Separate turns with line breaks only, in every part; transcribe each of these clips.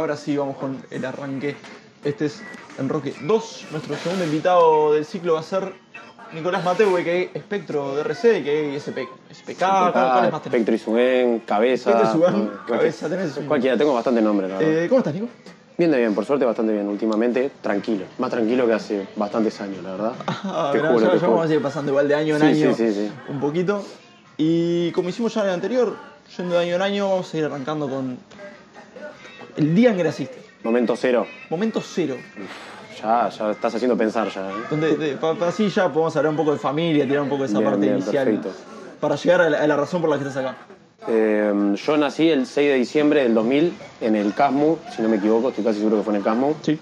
ahora sí vamos con el arranque. Este es Enroque 2. Nuestro segundo invitado del ciclo va a ser Nicolás Mateu, que es Espectro de RC, que es SP, SPK. ¿Cuál cuál es más?
Espectro y Subén, Cabeza.
Espectro y Subén,
mm,
Cabeza, tenés
Cualquiera, tengo bastante nombre, la verdad.
Eh, ¿Cómo estás, Nico?
Bien de bien, por suerte bastante bien. Últimamente, tranquilo. Más tranquilo que hace bastantes años, la verdad.
Ah,
te juro,
ya,
te
ya
juro.
vamos a ir pasando igual de año en
Sí,
año
sí, sí, sí.
un poquito. Y como hicimos ya en el anterior, yendo de año en año, vamos a ir arrancando con el día en que naciste.
Momento cero.
Momento cero.
Ya, ya estás haciendo pensar ya. ¿eh?
Donde de- pa- pa- así ya podemos hablar un poco de familia, tirar un poco de esa
Bien,
parte
bien,
inicial.
perfecto.
Para llegar a la, a la razón por la que estás acá.
Eh, yo nací el 6 de diciembre del 2000 en el Casmu, si no me equivoco, estoy casi seguro que fue en el Casmu.
Sí.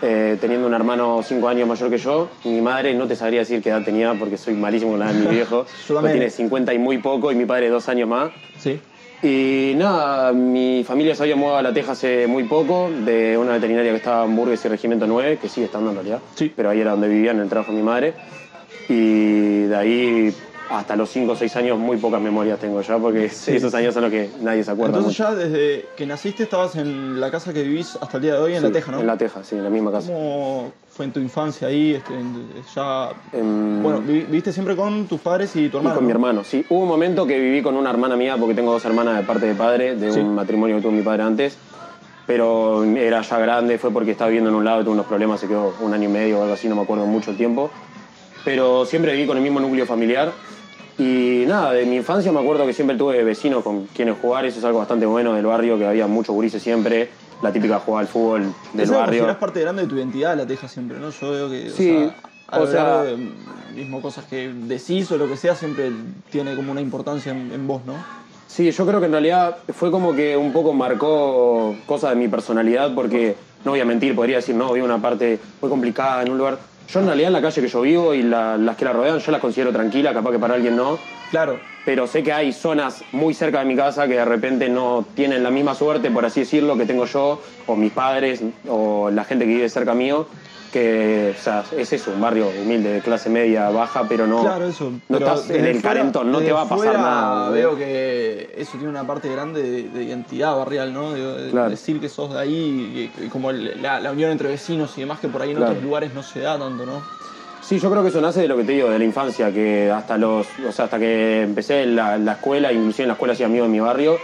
Eh, teniendo un hermano 5 años mayor que yo. Mi madre no te sabría decir qué edad tenía porque soy malísimo con la edad de mi viejo.
Yo también.
Tiene 50 y muy poco y mi padre dos años más.
Sí.
Y nada, mi familia se había mudado a La Teja hace muy poco, de una veterinaria que estaba en Burgues y Regimiento 9, que sigue estando en realidad.
Sí.
Pero ahí era donde vivía, en el trabajo de mi madre. Y de ahí hasta los 5 o 6 años muy pocas memorias tengo ya, porque esos años son los que nadie se acuerda
Entonces
mucho.
ya desde que naciste estabas en la casa que vivís hasta el día de hoy, en La Teja, ¿no?
En La Teja, sí, en la misma casa.
¿Cómo fue en tu infancia ahí? Este, ya... Bueno, vi- viviste siempre con tus padres y tu
Y
hermano.
con mi
¿no?
hermano, sí. Hubo un momento que viví con una hermana mía, porque tengo dos hermanas de parte de padre, de
Sí.
un matrimonio que tuvo mi padre antes. Pero era ya grande, fue porque estaba viviendo en un lado, tuvo unos problemas, se quedó un año y medio o algo así, no me acuerdo mucho el tiempo. Pero siempre viví con el mismo núcleo familiar. Y nada, de mi infancia me acuerdo que siempre tuve vecinos con quienes jugar, eso es algo bastante bueno del barrio, que había muchos gurises siempre, la típica jugada al fútbol del
Eso
barrio.
considerás parte grande de tu identidad, La Teja siempre, ¿no? Yo veo que,
Sí,
o sea, a
o
lo
sea-
largo de, mismo cosas que decís o lo que sea, siempre tiene como una importancia en, en vos, ¿no?
Sí, yo creo que en realidad fue como que un poco marcó cosas de mi personalidad porque, no voy a mentir, podría decir, no, vivo una parte muy complicada en un lugar. Yo en realidad en la calle que yo vivo y la- las que la rodean yo las considero tranquila, capaz que para alguien no,
Claro,
pero sé que hay zonas muy cerca de mi casa que de repente no tienen la misma suerte, por así decirlo, que tengo yo, o mis padres, o la gente que vive cerca mío, que o sea, es eso, un barrio humilde, de clase media, baja, pero no,
claro, eso.
no
Pero
estás en el
fuera-
calentón, no te va a pasar nada.
Veo que eso tiene una parte grande de, de identidad barrial, ¿no? De, de
Claro.
decir que sos de ahí y, y como el- la, la unión entre vecinos y demás que por ahí en
Claro.
otros lugares no se da tanto, ¿no?
Sí, yo creo que eso nace de lo que te digo, de la infancia, que hasta los, o sea, hasta que empecé la, la escuela, inclusive en la escuela hacía amigos de mi barrio,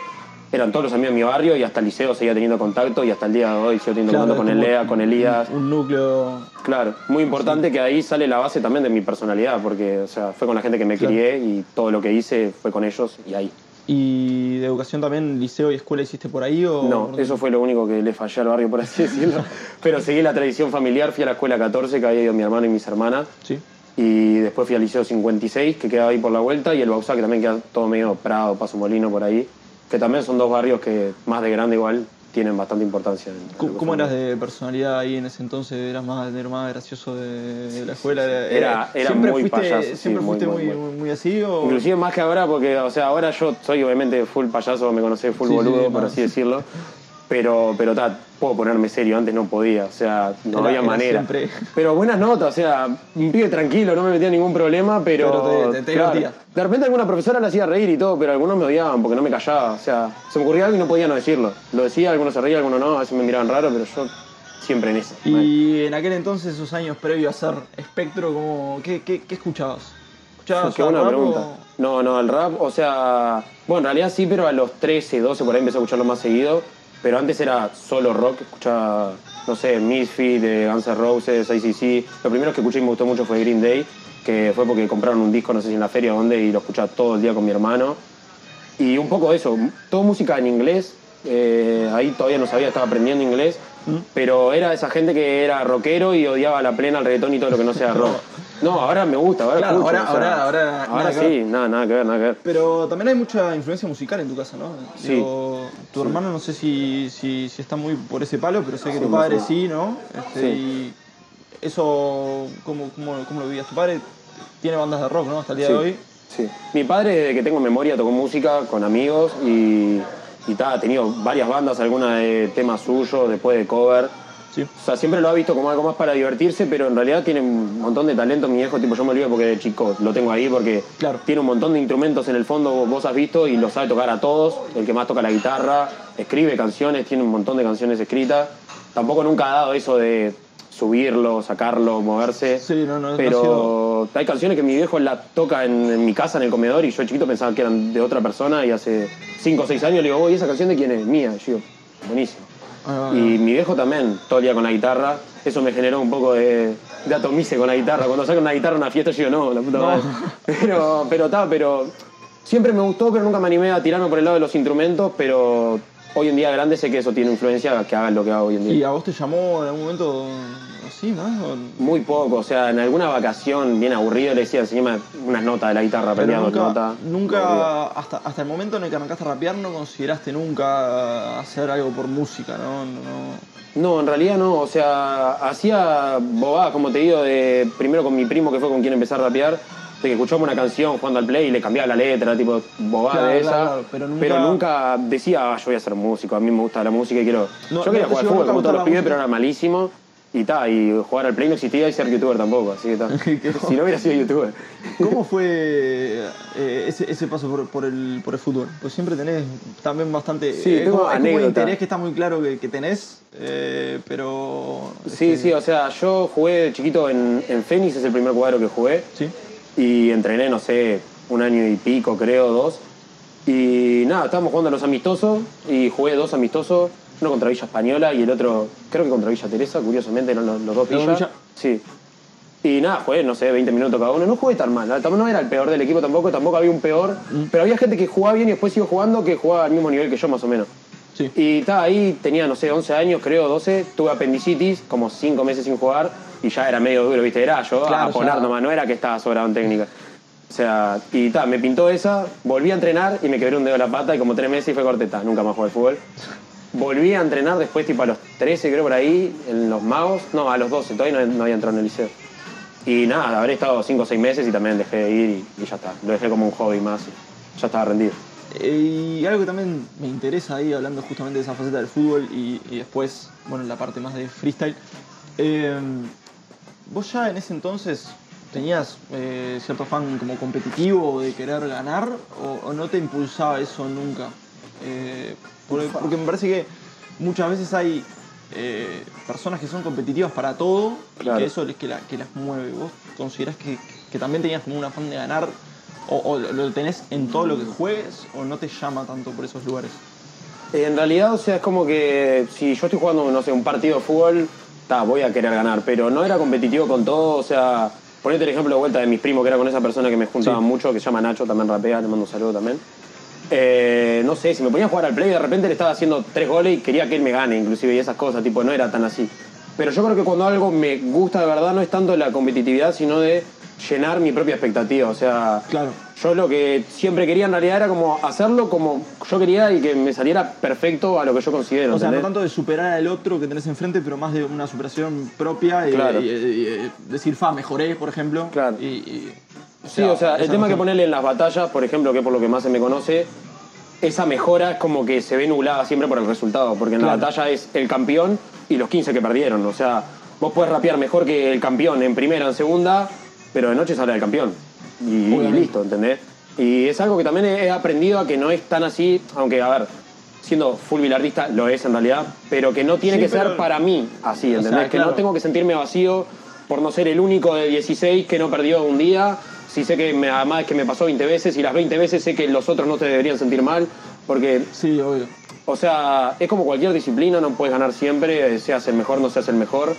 eran todos los amigos de mi barrio y hasta el liceo seguía teniendo contacto y hasta el día de hoy sigo teniendo
Claro,
contacto con
es
el
como
Lea, con Elías.
Un núcleo.
Claro, muy importante que ahí sale la base también de mi personalidad, porque o sea, fue con la gente que me
Claro.
crié y todo lo que hice fue con ellos y ahí.
¿Y de educación también, liceo y escuela hiciste por ahí? O
No, eso fue lo único que le fallé al barrio, por así decirlo. Pero seguí la tradición familiar, fui a la escuela 14, que había ido mi hermano y mis hermanas.
Sí.
Y después fui al Liceo 56, que quedaba ahí por la vuelta, y el Bausá, que también queda todo medio Prado, Paso Molino, por ahí. Que también son dos barrios que, más de grande igual, tienen bastante importancia.
¿Cómo, cómo eras de personalidad ahí en ese entonces? ¿Eras más, eras más gracioso de, la escuela?
Era- era
¿Siempre
muy
fuiste,
payaso, sí,
¿Siempre
muy,
fuiste
muy,
muy,
muy.
muy así? O...
Inclusive más que ahora, porque, o sea, ahora yo soy obviamente full payaso, me conocés full
Sí, sí,
boludo,
sí,
por así decirlo. Pero, pero ta, puedo ponerme serio, antes no podía, o sea, no
Era-
había
era
manera.
siempre-
Pero buenas notas, o sea, un pibe tranquilo, no me metía ningún problema, pero.
Pero te- te- te divertía.
De repente alguna profesora la hacía reír y todo, pero algunos me odiaban porque no me callaba. O sea, se me ocurría algo y no podía no decirlo. Lo decía, algunos se reían, algunos no, a veces me miraban raro, pero yo siempre en eso. mal.
Y en aquel entonces, esos años previos a ser espectro, como, ¿qué, qué, qué escuchabas? ¿Escuchabas
Qué buena
rap
pregunta.
o-
No, no, el rap, o sea, bueno, en realidad sí, pero a los 13, 12 por ahí empecé a escucharlo más seguido. Pero antes era solo rock, escuchaba, no sé, Misfit, de Guns N' Roses, ACC. Lo primero que escuché y me gustó mucho fue Green Day, que fue porque compraron un disco, no sé si en la feria o dónde, y lo escuchaba todo el día con mi hermano. Y un poco eso, todo música en inglés. eh, ahí todavía no sabía, estaba aprendiendo inglés. Pero era esa gente que era rockero y odiaba la plena el reggaetón y todo lo que no sea rock. No, ahora me gusta, ahora
Claro,
escucho.
ahora-
o sea,
ahora- ahora
ahora
nada que
sí, nada, nada que ver, nada que ver.
Pero también hay mucha influencia musical en tu casa, ¿no?
Sí.
Digo, tu hermano no sé si, si, si está muy por ese palo, pero sé que
Sí,
tu padre sí, ¿no? Este. Y eso, ¿cómo, cómo, cómo lo vivías? Tu padre tiene bandas de rock, ¿no? Hasta el día de hoy.
sí. Mi padre, desde que tengo memoria, tocó música con amigos y, y ta, ha tenido varias bandas, algunas de temas suyos, después de cover.
Sí.
O sea, siempre lo ha visto como algo más para divertirse, pero en realidad tiene un montón de talento. Mi viejo, tipo, yo me olvido porque de chico lo tengo ahí, porque
Claro.
tiene un montón de instrumentos en el fondo, vos has visto, y lo sabe tocar a todos. El que más toca la guitarra, escribe canciones, tiene un montón de canciones escritas. Tampoco nunca ha dado eso de subirlo, sacarlo, moverse.
Sí, no, no,
Pero hay canciones que mi viejo la toca en, en mi casa, en el comedor, y yo chiquito pensaba que eran de otra persona, y hace 5 o 6 años le digo, ¿y esa canción de quién es? Mía. Y yo buenísimo.
Ah,
Y mi viejo también, todo el día con la guitarra. Eso me generó un poco de, de atomice con la guitarra. Cuando saca una guitarra a una fiesta, yo digo, no, la puta
No.
madre. Pero, pero está, pero siempre me gustó, pero nunca me animé a tirarme por el lado de los instrumentos. Pero hoy en día grande sé que eso tiene influencia que hagan lo que hago hoy en día.
¿Y a vos te llamó en algún momento así, más? O-
Muy poco, o sea, en alguna vacación bien aburrido le decía, enseñame unas notas de la guitarra, aprendía dos
nunca,
notas. aburrido.
nunca hasta, hasta el momento en el que arrancaste a rapear, no consideraste nunca hacer algo por música, ¿no? no
No, en realidad no. O sea, hacía bobadas, como te digo, de primero con mi primo, que fue con quien empecé a rapear, de que escuchamos una canción jugando al play y le cambiaba la letra, tipo bobada
Claro,
de esa.
claro, pero nunca-
nunca decía, ah, yo voy a ser músico, a mí me gusta la música y quiero.
No,
yo quería
no
jugar al fútbol como todos los pibes, pero era malísimo. Y ta, y jugar al play no existía y ser youtuber tampoco, así que ta. Si no hubiera sido youtuber.
¿Cómo fue eh, ese, ese paso por, por el, por el fútbol? Pues siempre tenés también bastante...
Sí,
es como, es como un interés que está muy claro que, que tenés, eh, pero...
Sí,
este,
sí, o sea, yo jugué de chiquito en, en Fénix, es el primer cuadro que jugué.
Sí.
Y entrené, no sé, un año y pico, creo, dos. Y nada, estábamos jugando a los amistosos y jugué dos amistosos, uno contra Villa Española y el otro, creo que contra Villa Teresa, curiosamente eran los, los dos
¿Los
Villa.
Villa?
Sí. Y nada, jugué, no sé, 20 minutos cada uno. No jugué tan mal, tampoco no era el peor del equipo tampoco, tampoco había un peor. Pero había gente que jugaba bien y después siguió jugando que jugaba al mismo nivel que yo, más o menos.
Sí.
Y estaba ahí, tenía, no sé, 11 años, creo, 12, tuve apendicitis, como 5 meses sin jugar, y ya era medio duro, ¿viste? Era yo
Claro,
a poner nomás, no era que estaba sobrado en técnica. O sea, y ta, me pintó esa, volví a entrenar y me quebré un dedo de la pata y como tres meses y fue corteta, nunca más jugué al fútbol. Volví a entrenar después, tipo a los 13, creo por ahí, en los Magos, no, a los 12, todavía no, no había entrado en el liceo. Y nada, habré estado 5 o 6 meses y también dejé de ir y, y ya está, lo dejé como un hobby más y ya estaba rendido.
Eh, Y algo que también me interesa ahí, hablando justamente de esa faceta del fútbol y, y después, bueno, la parte más de freestyle. eh, ¿Vos ya en ese entonces tenías eh, cierto fan como competitivo de querer ganar o, o no te impulsaba eso nunca? Eh, porque, porque me parece que muchas veces hay eh, personas que son competitivas para todo
Claro.
y que eso es que, la- que las mueve. ¿Vos considerás que, que también tenías como un afán de ganar o, o lo tenés en todo lo que juegues o no te llama tanto por esos lugares?
En realidad, o sea, es como que si yo estoy jugando, no sé, un partido de fútbol, ta, voy a querer ganar, pero no era competitivo con todo, o sea, ponete el ejemplo de vuelta de mis primos, que era con esa persona que me juntaba
Sí.
mucho, que se llama Nacho, también rapea, le mando un saludo también. Eh, no sé, si me ponía a jugar al play, de repente le estaba haciendo tres goles y quería que él me gane, inclusive, y esas cosas, tipo, no era tan así. Pero yo creo que cuando algo me gusta de verdad no es tanto la competitividad, sino de llenar mi propia expectativa, o sea,
Claro.
yo lo que siempre quería en realidad era como hacerlo como yo quería y que me saliera perfecto a lo que yo considero.
O sea, no tanto de superar al otro que tenés enfrente, pero más de una superación propia y,
Claro.
y- y- y decir, fa, mejoré, por ejemplo.
Claro.
Y,
Sí, o sea, el tema que ponerle en las batallas, por ejemplo, que es por lo que más se me conoce, esa mejora es como que se ve nublada siempre por el resultado, porque en la batalla es el campeón y los 15 que perdieron. O sea, vos podés rapear mejor que el campeón en primera, en segunda, pero de noche sale el campeón. Y, listo, ¿entendés? Y es algo que también he aprendido a que no es tan así, aunque, a ver, siendo full bilardista, lo es en realidad, pero que no tiene
Sí,
que
pero-
ser para mí así,
O
¿entendés?
sea,
que
claro.
no tengo que sentirme vacío por no ser el único de 16 que no perdió un día. Si sé que me, además que me pasó 20 veces y las 20 veces sé que los otros no te deberían sentir mal, porque,
Sí, obvio.
o sea, es como cualquier disciplina, no puedes ganar siempre, seas el mejor, no seas el mejor.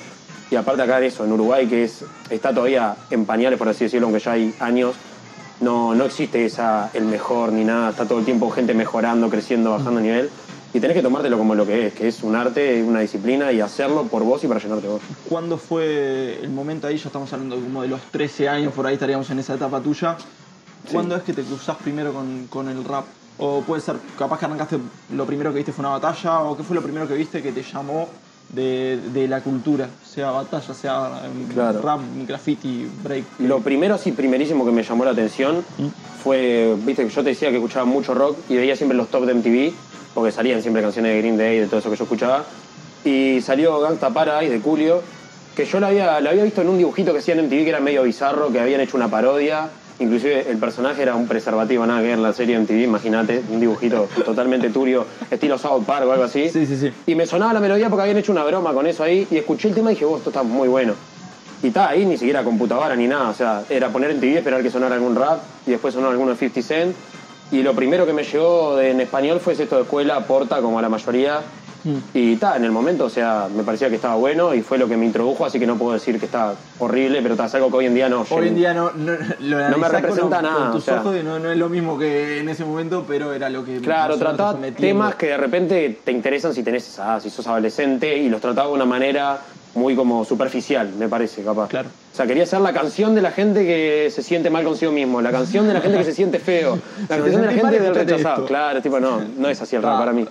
Y aparte acá de eso, en Uruguay, que es, está todavía en pañales, por así decirlo, aunque ya hay años, no, no existe esa, el mejor ni nada, está todo el tiempo gente mejorando, creciendo, bajando nivel. Y tenés que tomártelo como lo que es, que es un arte, una disciplina y hacerlo por vos y para llenarte vos.
¿Cuándo fue el momento ahí? Ya estamos hablando como de los 13 años, por ahí estaríamos en esa etapa tuya. ¿Cuándo es que te cruzás primero con, con el rap? O puede ser, capaz que arrancaste, lo primero que viste fue una batalla, o qué fue lo primero que viste que te llamó de, de la cultura, sea batalla, sea
Claro.
rap, graffiti, break.
Lo primero, sí, primerísimo que me llamó la atención fue, viste, que yo te decía que escuchaba mucho rock y veía siempre los top de MTV, porque salían siempre canciones de Green Day, de todo eso que yo escuchaba. y salió Gangsta Paradise de Julio, que yo lo había, lo había visto en un dibujito que hacían en MTV que era medio bizarro, que habían hecho una parodia. Inclusive el personaje era un preservativo, nada que ver en la serie MTV, imagínate, un dibujito totalmente turbio, estilo South Park o algo así.
Sí, sí, sí.
Y me sonaba la melodía porque habían hecho una broma con eso ahí y escuché el tema y dije, vos, esto está muy bueno. Y está ahí, ni siquiera computadora ni nada, o sea, era poner en TV, esperar que sonara algún rap y después sonó alguno de 50 Cent. Y lo primero que me llegó en español fue esto de escuela, porta, como a la mayoría. Y está, en el momento, o sea, me parecía que estaba bueno y fue lo que me introdujo, así que no puedo decir que está horrible, pero está, es algo que hoy en día no.
Hoy en día no, no, lo analizás
representa
con,
nada,
Con tus
o sea.
ojos no, no es lo mismo que en ese momento, pero era lo que.
Claro, trataba temas que de repente te interesan si tenés esa, si sos adolescente y los trataba de una manera muy como superficial, me parece, capaz.
Claro.
O sea, quería ser la canción de la gente que se siente mal consigo mismo, la canción de la gente que se siente feo, la canción de la gente del rechazado.
esto.
Claro, tipo, no, no es así el rap
Ah.
para mí.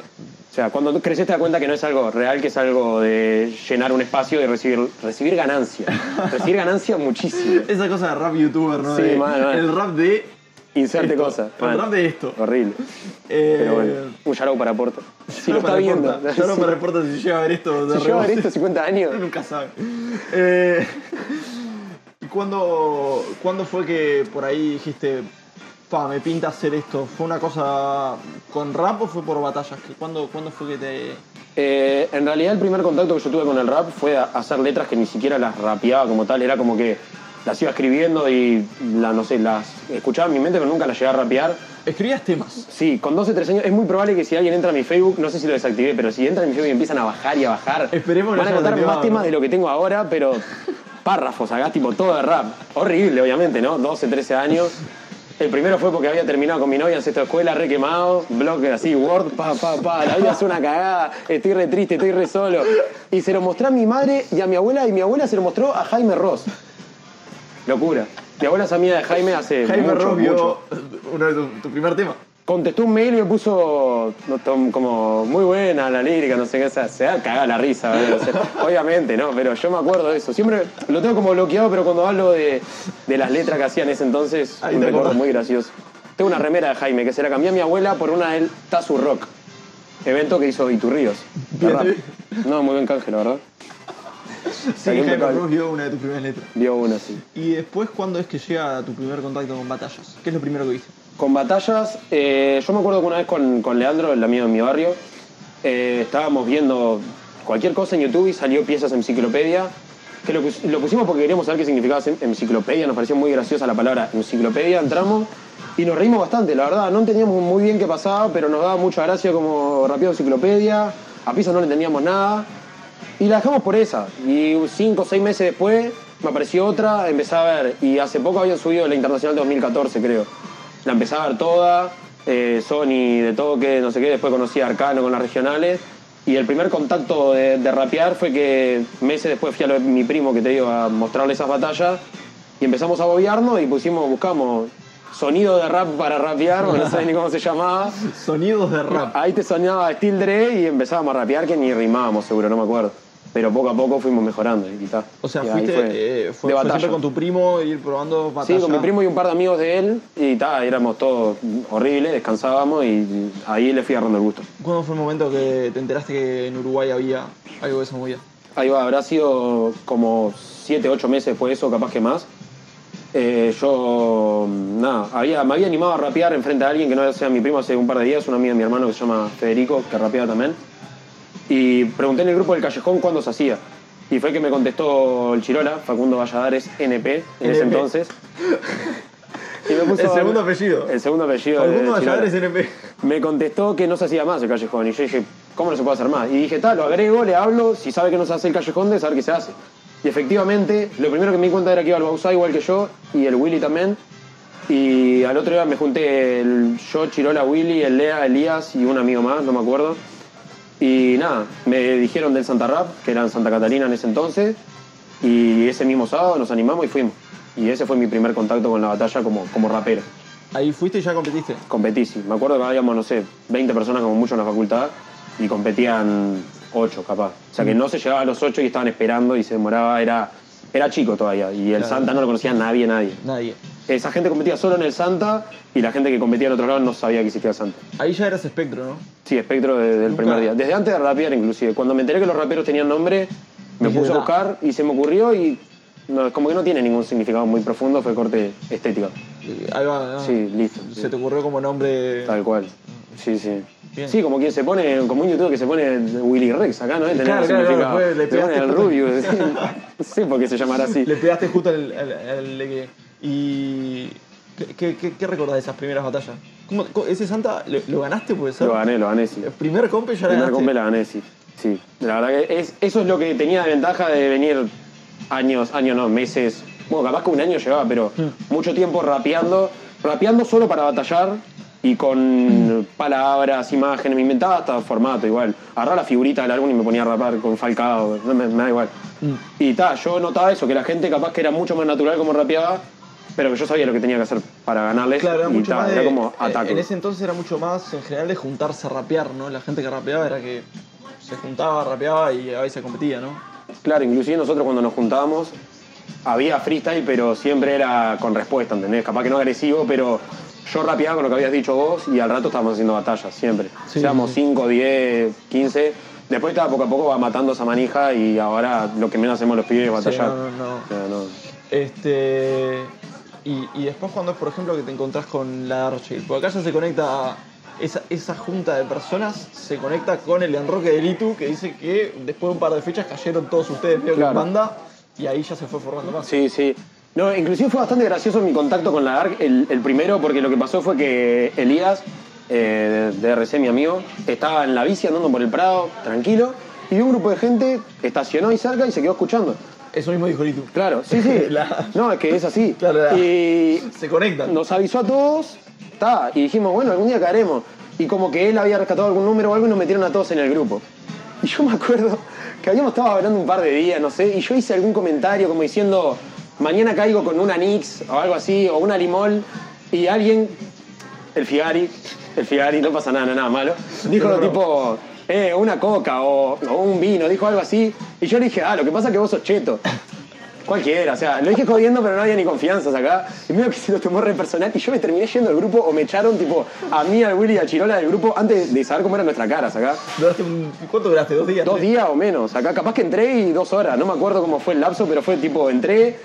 O sea, cuando creces te das cuenta que no es algo real, que es algo de llenar un espacio y recibir, recibir ganancia. recibir ganancia muchísimo.
Esa cosa de rap youtuber, ¿no?
Sí,
De-
mal, mal.
El rap de.
Inserte cosas.
El rap de esto.
Horrible.
Eh,
Pero bueno, un shout para Porta. Si lo está viendo.
reporta, Ya no
Sí.
me reporta si llega a ver esto de
Si yo a ver esto 50 años.
Uno nunca sabe. Eh, ¿Y cuándo, cuándo fue que por ahí dijiste, pa, me pinta hacer esto? ¿Fue una cosa con rap o fue por batallas? ¿Qué- ¿Cuándo, ¿Cuándo fue que te.?
Eh, en realidad el primer contacto que yo tuve con el rap fue hacer letras que ni siquiera las rapeaba como tal, era como que las iba escribiendo y la, no sé, las escuchaba en mi mente pero nunca las llegué a rapear.
Escribías temas.
Sí, con 12, 13 años es muy probable que si alguien entra a mi Facebook, no sé si lo desactivé, pero si entran a mi Facebook y empiezan a bajar y a bajar,
Esperemos
van a encontrar más temas de lo que tengo ahora, pero párrafos, acá tipo todo de rap. Horrible, obviamente, ¿no? 12, 13 años. El primero fue porque había terminado con mi novia en sexto de escuela, re quemado, blog así, Word, pa, pa, pa, la vida es una cagada, estoy re triste, estoy re solo. Y se lo mostré a mi madre y a mi abuela, y mi abuela se lo mostró a Jaime Ross. Locura. Mi abuela es amiga de Jaime hace
Jaime
mucho,
Ross vio
mucho.
uno de tu, tu primer tema.
Contestó un mail y me puso como muy buena la lírica, no sé qué, o sea, se da cagada la risa. O sea, obviamente, ¿no? Pero yo me acuerdo de eso. Siempre lo tengo como bloqueado, pero cuando hablo de, de las letras que hacía en ese entonces,
Ahí
un recuerdo
acordás.
muy gracioso. Tengo una remera de Jaime que se la cambié a mi abuela por una del Tazu Rock, evento que hizo Iturríos. No, muy buen canje, la verdad.
Sí, Jaime. Ross vio una de tus primeras letras.
Vio una así.
¿Y después cuándo es que llega tu primer contacto con batallas? ¿Qué es lo primero que viste?
Con batallas, eh, yo me acuerdo que una vez con, con Leandro, el amigo de mi barrio, eh, estábamos viendo cualquier cosa en YouTube y salió piezas enciclopedia, que lo, lo pusimos porque queríamos saber qué significaba en- enciclopedia, nos pareció muy graciosa la palabra enciclopedia, entramos y nos reímos bastante, la verdad, no entendíamos muy bien qué pasaba, pero nos daba mucha gracia como rápido enciclopedia, a piezas no le entendíamos nada, y la dejamos por esa. Y cinco o seis meses después me apareció otra, empecé a ver. Y hace poco habían subido la Internacional 2014, creo. La empecé a ver toda, eh, Sony de toque, no sé qué. Después conocí a Arcano con las regionales. Y el primer contacto de, de rapear fue que meses después fui a lo de mi primo que te digo a mostrarle esas batallas. Y empezamos a bobearnos y pusimos, buscamos sonido de rap para rapear, no sé ni cómo se llamaba.
Sonidos de rap.
Ahí te sonaba Steel Dre y empezábamos a rapear que ni rimábamos seguro, no me acuerdo. Pero poco a poco fuimos mejorando y ta.
O sea,
Y
fuiste
fue,
eh, fue,
de
fue siempre con tu primo ir probando
Sí, con mi primo y un par de amigos de él y ta, éramos todos horribles, descansábamos y ahí le fui agarrando el gusto.
¿Cuándo fue el momento que te enteraste que en Uruguay había algo de esa movida?
Ahí va, habrá sido como 7, 8 meses después de eso, capaz que más. Eh, yo, nada, había, me había animado a rapear enfrente a alguien que no sea mi primo hace un par de días, un amigo de mi hermano que se llama Federico, que rapeaba también. Y pregunté en el grupo del Callejón cuándo se hacía. Y fue que me contestó el Chirola, Facundo Valladares, NP, en ese
NP.
entonces. Y me puso-
El segundo apellido.
El segundo apellido.
Facundo. Valladares NP.
Me contestó que no se hacía más el callejón. Y yo dije, ¿cómo no se puede hacer más? Y dije, tal, lo agrego, le hablo, si sabe que no se hace el callejón, de saber qué se hace. Y efectivamente, lo primero que me di cuenta era que iba al Bausá igual que yo, y el Willy también. Y al otro día me junté el, yo, Chirola, Willy, el Lea, Elías y un amigo más, no me acuerdo. Y nada, me dijeron del Santa Rap, que era en Santa Catalina en ese entonces. Y ese mismo sábado nos animamos y fuimos. Y ese fue mi primer contacto con la batalla como, como rapero.
Ahí fuiste y ya competiste.
Competí, sí. Me acuerdo que habíamos, no sé, 20 personas como mucho en la facultad y competían 8 capaz. O sea que no se llegaba a los 8 y estaban esperando y se demoraba, era, era chico todavía. Y el
Claro.
Santa no lo conocía nadie, nadie.
Nadie.
Esa gente competía solo en el Santa y la gente que competía en otro lado no sabía que existía el Santa.
Ahí ya eras espectro, ¿no?
Sí, espectro desde el primer día. Desde antes de rapear, inclusive. Cuando me enteré que los raperos tenían nombre, me puse a
"Ah".
buscar y se me ocurrió y no, como que no tiene ningún significado muy profundo, fue corte estética.
Ahí va, ¿no?
Sí, listo. sí.
Se te ocurrió como nombre.
Tal cual. Sí, sí.
Bien.
Sí, como quien se pone, como un youtuber que se pone Willy Rex acá, ¿no? Tener
Claro,
significado.
le pegaste
el rubio. sí. No sé por qué se llamará así.
Le pegaste justo al. al- al- al- y. ¿Qué, qué, qué, recordás de esas primeras batallas? ¿Cómo, cómo- ¿Ese Santa lo, lo ganaste, puede ser?
Lo gané, lo gané, sí.
El primer compe ya lo
primer
ganaste.
compe la gané, sí. Sí. La verdad que es, eso es lo que tenía de ventaja de venir años, años no, meses. Bueno, capaz que un año llevaba, pero
Hmm.
mucho tiempo rapeando. Rapeando solo para batallar y con palabras, imágenes. Me inventaba hasta formato igual. Agarraba la figurita del álbum y me ponía a rapar con Falcao. No, me, me da igual.
Mm.
Y ta, yo notaba eso, que la gente capaz que era mucho más natural como rapeaba, pero que yo sabía lo que tenía que hacer para ganarles.
Claro, era
y
mucho más de.
era como
eh,
ataque.
En ese entonces era mucho más en general de juntarse a rapear, ¿no? La gente que rapeaba era que se juntaba, rapeaba y a veces competía, ¿no?
Claro, inclusive nosotros cuando nos juntábamos había freestyle, pero siempre era con respuesta, ¿entendés? Capaz que no agresivo, pero yo rapeaba con lo que habías dicho vos y al rato estábamos haciendo batallas, siempre.
Sí,
Seamos
sí.
5, 10, 15. Después estaba poco a poco va matando esa manija y ahora lo que menos hacemos los pibes es batallar.
no, no, no.
O sea, no.
Este. Y, y después cuando es, por ejemplo, que te encontrás con la Darkchill. Porque acá ya se conecta. Esa, esa junta de personas se conecta con el enroque de Litu que dice que después de un par de fechas cayeron todos ustedes medio
Claro.
banda y ahí ya se fue formando más.
Sí, sí. No, inclusive fue bastante gracioso mi contacto con la el, el primero, porque lo que pasó fue que Elías, eh, de RC, mi amigo, estaba en la bici andando por el Prado, tranquilo, y un grupo de gente estacionó ahí cerca y se quedó escuchando.
Eso mismo dijo Litu.
Claro, sí, sí.
La-
No, es que es así.
Claro, la-
Y
Se conectan.
nos avisó a todos, está, y dijimos, bueno, algún día caeremos. Y como que él había rescatado algún número o algo y nos metieron a todos en el grupo. Y yo me acuerdo que habíamos estado hablando un par de días, no sé, y yo hice algún comentario como diciendo, mañana caigo con una Nix o algo así, o una Limol, y alguien, el Figari, el Figari, no pasa nada, nada malo, dijo tipo, eh, una coca o, o un vino, dijo algo así, y yo le dije, ah, lo que pasa es que vos sos cheto. Cualquiera, o sea, lo dije jodiendo, pero no había ni confianzas acá. Y medio que se lo tomó re personal. Y yo me terminé yendo del grupo o me echaron, tipo, a mí, al Willy y a Chirola del grupo antes de saber cómo era nuestra cara, acá.
Un- ¿Cuánto duraste? ¿Dos días?
Dos
tres?
días o menos. Acá capaz que entré y dos horas. No me acuerdo cómo fue el lapso, pero fue tipo, entré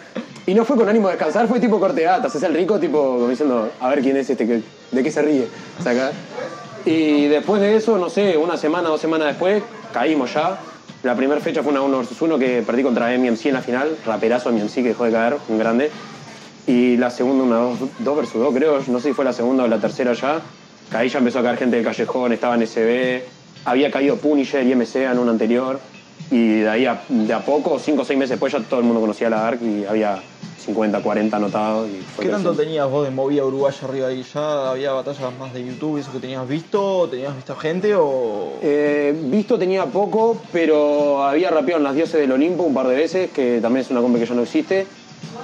y no fue con ánimo de descansar, fue tipo corteatas. Es el rico, tipo, como diciendo, a ver quién es este, que, de qué se ríe. O sea, acá. Y después de eso, no sé, una semana, dos semanas después, caímos ya. La primera fecha fue una 1 vs 1 que perdí contra MMC en la final. Raperazo MMC que dejó de caer, un grande. Y la segunda, una 2 vs 2, creo. No sé si fue la segunda o la tercera ya. Ahí ya empezó a caer gente del callejón, estaba en SB. Había caído Punisher y MC en un anterior. Y de ahí de a poco, 5 o 6 meses después, ya todo el mundo conocía la Dark y había 50, 40 anotados. Y fue
¿Qué tanto tenías vos de movida uruguaya arriba ahí? ¿Ya había batallas más de YouTube y eso que tenías visto? ¿Tenías visto gente o...?
Eh, visto tenía poco, pero había rapeado en las dioses del Olimpo un par de veces, que también es una compa que ya no existe.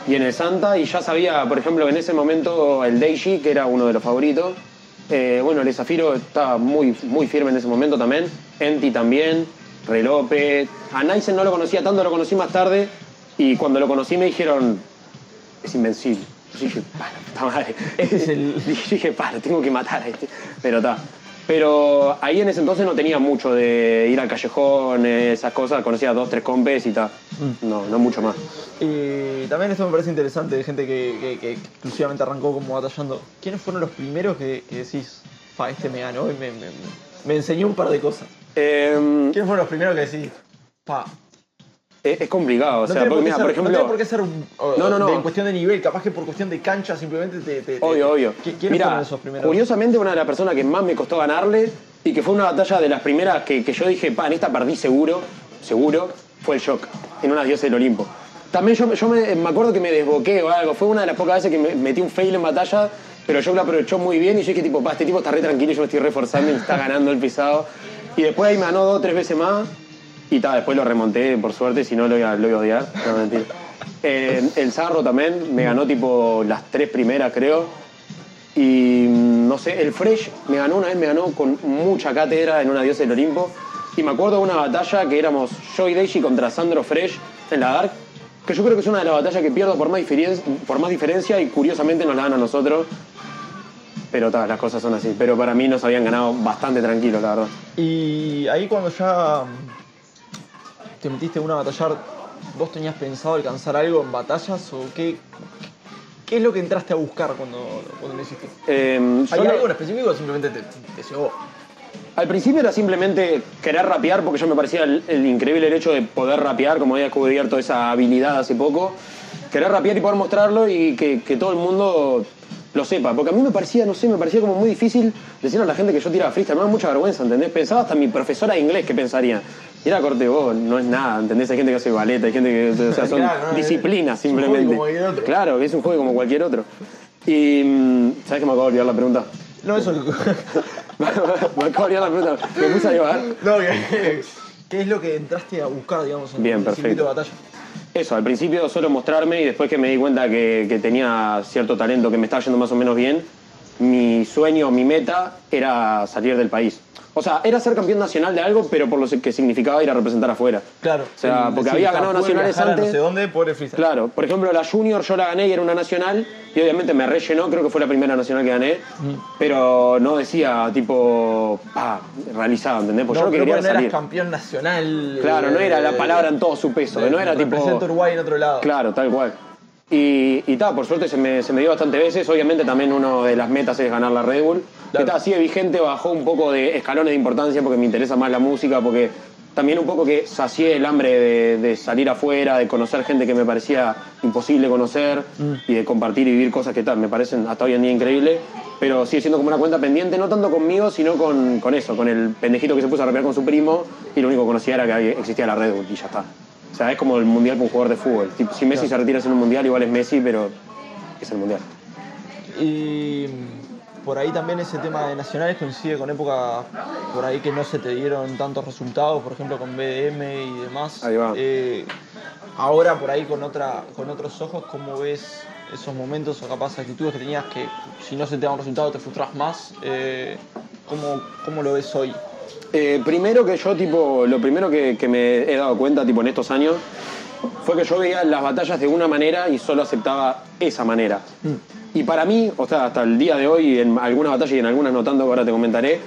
Y en el Santa, y ya sabía, por ejemplo, en ese momento el Deiji, que era uno de los favoritos. Eh, bueno, el Zafiro estaba muy, muy firme en ese momento también. Enti también, Relope. A Naisen no lo conocía tanto, lo conocí más tarde. Y cuando lo conocí me dijeron, es invencible. Yo dije, para, puta madre.
Este es el-
Dije, yo dije, para, tengo que matar a este. Pero está. Pero ahí en ese entonces no tenía mucho de ir al callejón, esas cosas. Conocía dos, tres compes y tal.
Mm.
No, no mucho más.
Y también esto me parece interesante de gente que, que- que exclusivamente arrancó como batallando. ¿Quiénes fueron los primeros que, que decís, pa, este me ganó y me, me- me enseñó un par de cosas?
Eh,
¿Quiénes fueron los primeros que decís, pa,
es, es complicado. O
no
sea,
tiene
porque, mira,
ser-
por ejemplo.
no tiene por qué ser o-
No, no, no.
de- en cuestión de nivel, capaz que por cuestión de cancha simplemente te... te-
Obvio, obvio.
¿Qui- ¿Quiénes
Mira,
esos primeros?
curiosamente una de las personas que más me costó ganarle y que fue una batalla de las primeras que, que yo dije, pa, en esta perdí seguro, seguro, fue el Shock, en unas dioses del Olimpo. También yo, yo me, me acuerdo que me desboqué o algo, fue una de las pocas veces que me metí un fail en batalla, pero yo lo aprovechó muy bien y yo dije, tipo, pa, este tipo está re tranquilo yo me estoy reforzando y está ganando el pisado. Y después ahí me ganó dos o tres veces más y ta, después lo remonté, por suerte, si no lo iba, lo iba a odiar. No, mentira. Eh, el Zarro también me ganó tipo las tres primeras, creo. Y mm, no sé, el Fresh me ganó una vez, me ganó con mucha cátedra en una diosa del Olimpo. Y me acuerdo de una batalla que éramos yo y Deiji contra Sandro Fresh en la Dark. que yo creo que es una de las batallas que pierdo por más, por más diferencia y curiosamente nos la dan a nosotros. Pero ta, las cosas son así. Pero para mí nos habían ganado bastante tranquilos, la verdad.
Y ahí cuando ya te metiste en una batallar, ¿vos tenías pensado alcanzar algo en batallas o qué, qué es lo que entraste a buscar cuando, cuando lo hiciste?
Eh,
¿Hay algo en específico o simplemente te, te llegó?
Al principio era simplemente querer rapear porque yo me parecía el, el increíble el hecho de poder rapear, como había descubierto esa habilidad hace poco. Querer rapear y poder mostrarlo y que, que todo el mundo lo sepa. Porque a mí me parecía, no sé, me parecía como muy difícil decirle a la gente que yo tiraba freestyle. Me da mucha vergüenza, ¿entendés? Pensaba hasta mi profesora de inglés que pensaría. Y era corte, vos, no es nada, ¿entendés? Hay gente que hace ballet, hay gente que. O sea, son
Claro, no,
disciplinas
es un juego
simplemente.
como cualquier otro.
Claro, es un juego como cualquier otro. Y. mm, ¿Sabes que me acabo de olvidar la pregunta?
No, eso.
me acabo de olvidar la pregunta. Me puse a llevar.
no, que- ¿qué es lo que entraste a buscar, digamos, en
Bien,
el circuito
perfecto.
de batalla?
Eso, al principio solo mostrarme y después que me di cuenta que, tenía cierto talento, que me estaba yendo más o menos bien, mi sueño, mi meta era salir del país. O sea, era ser campeón nacional de algo, pero por lo que significaba ir a representar afuera.
Claro.
O sea, porque había ganado nacionales antes.
No sé dónde por el freestyle.
Claro, por ejemplo, la Junior yo la gané y era una nacional, y obviamente me rellenó, creo que fue la primera nacional que gané, pero no decía tipo, ah, realizado, ¿entendés? Porque
No,
yo lo que quería
que
era
no eras
salir.
campeón nacional.
Claro, no era la
eh,
palabra en todo su peso, no era tipo.
Uruguay en otro lado.
Claro, tal cual. Y, y ta, por suerte se me, se me dio bastante veces. Obviamente también una de las metas es ganar la Red Bull.
Claro.
Que ta, sigue vigente, bajó un poco de escalones de importancia porque me interesa más la música, porque también un poco que sacié el hambre de, de salir afuera, de conocer gente que me parecía imposible conocer y de compartir y vivir cosas que tal, me parecen hasta hoy en día increíbles. Pero sigue siendo como una cuenta pendiente, no tanto conmigo, sino con, con eso, con el pendejito que se puso a rapear con su primo y lo único que conocía era que existía la Red Bull y ya está. O sea, es como el mundial para un jugador de fútbol. Si Messi se retira en un mundial, igual es Messi, pero es el mundial.
Y mm, por ahí también ese tema de nacionales coincide con época por ahí que no se te dieron tantos resultados, por ejemplo con BDM y demás.
Ahí va.
Eh, ahora por ahí con otra con otros ojos, ¿cómo ves esos momentos o capaz actitudes que tenías que si no se te da un resultado te frustras más? Eh, ¿cómo, ¿Cómo lo ves hoy?
Eh, primero que yo, tipo, lo primero que, que me he dado cuenta, tipo, en estos años, fue que yo veía las batallas de una manera y solo aceptaba esa manera. Y para mí, o sea, hasta el día de hoy, en algunas batallas y en algunas no tanto, ahora te comentaré,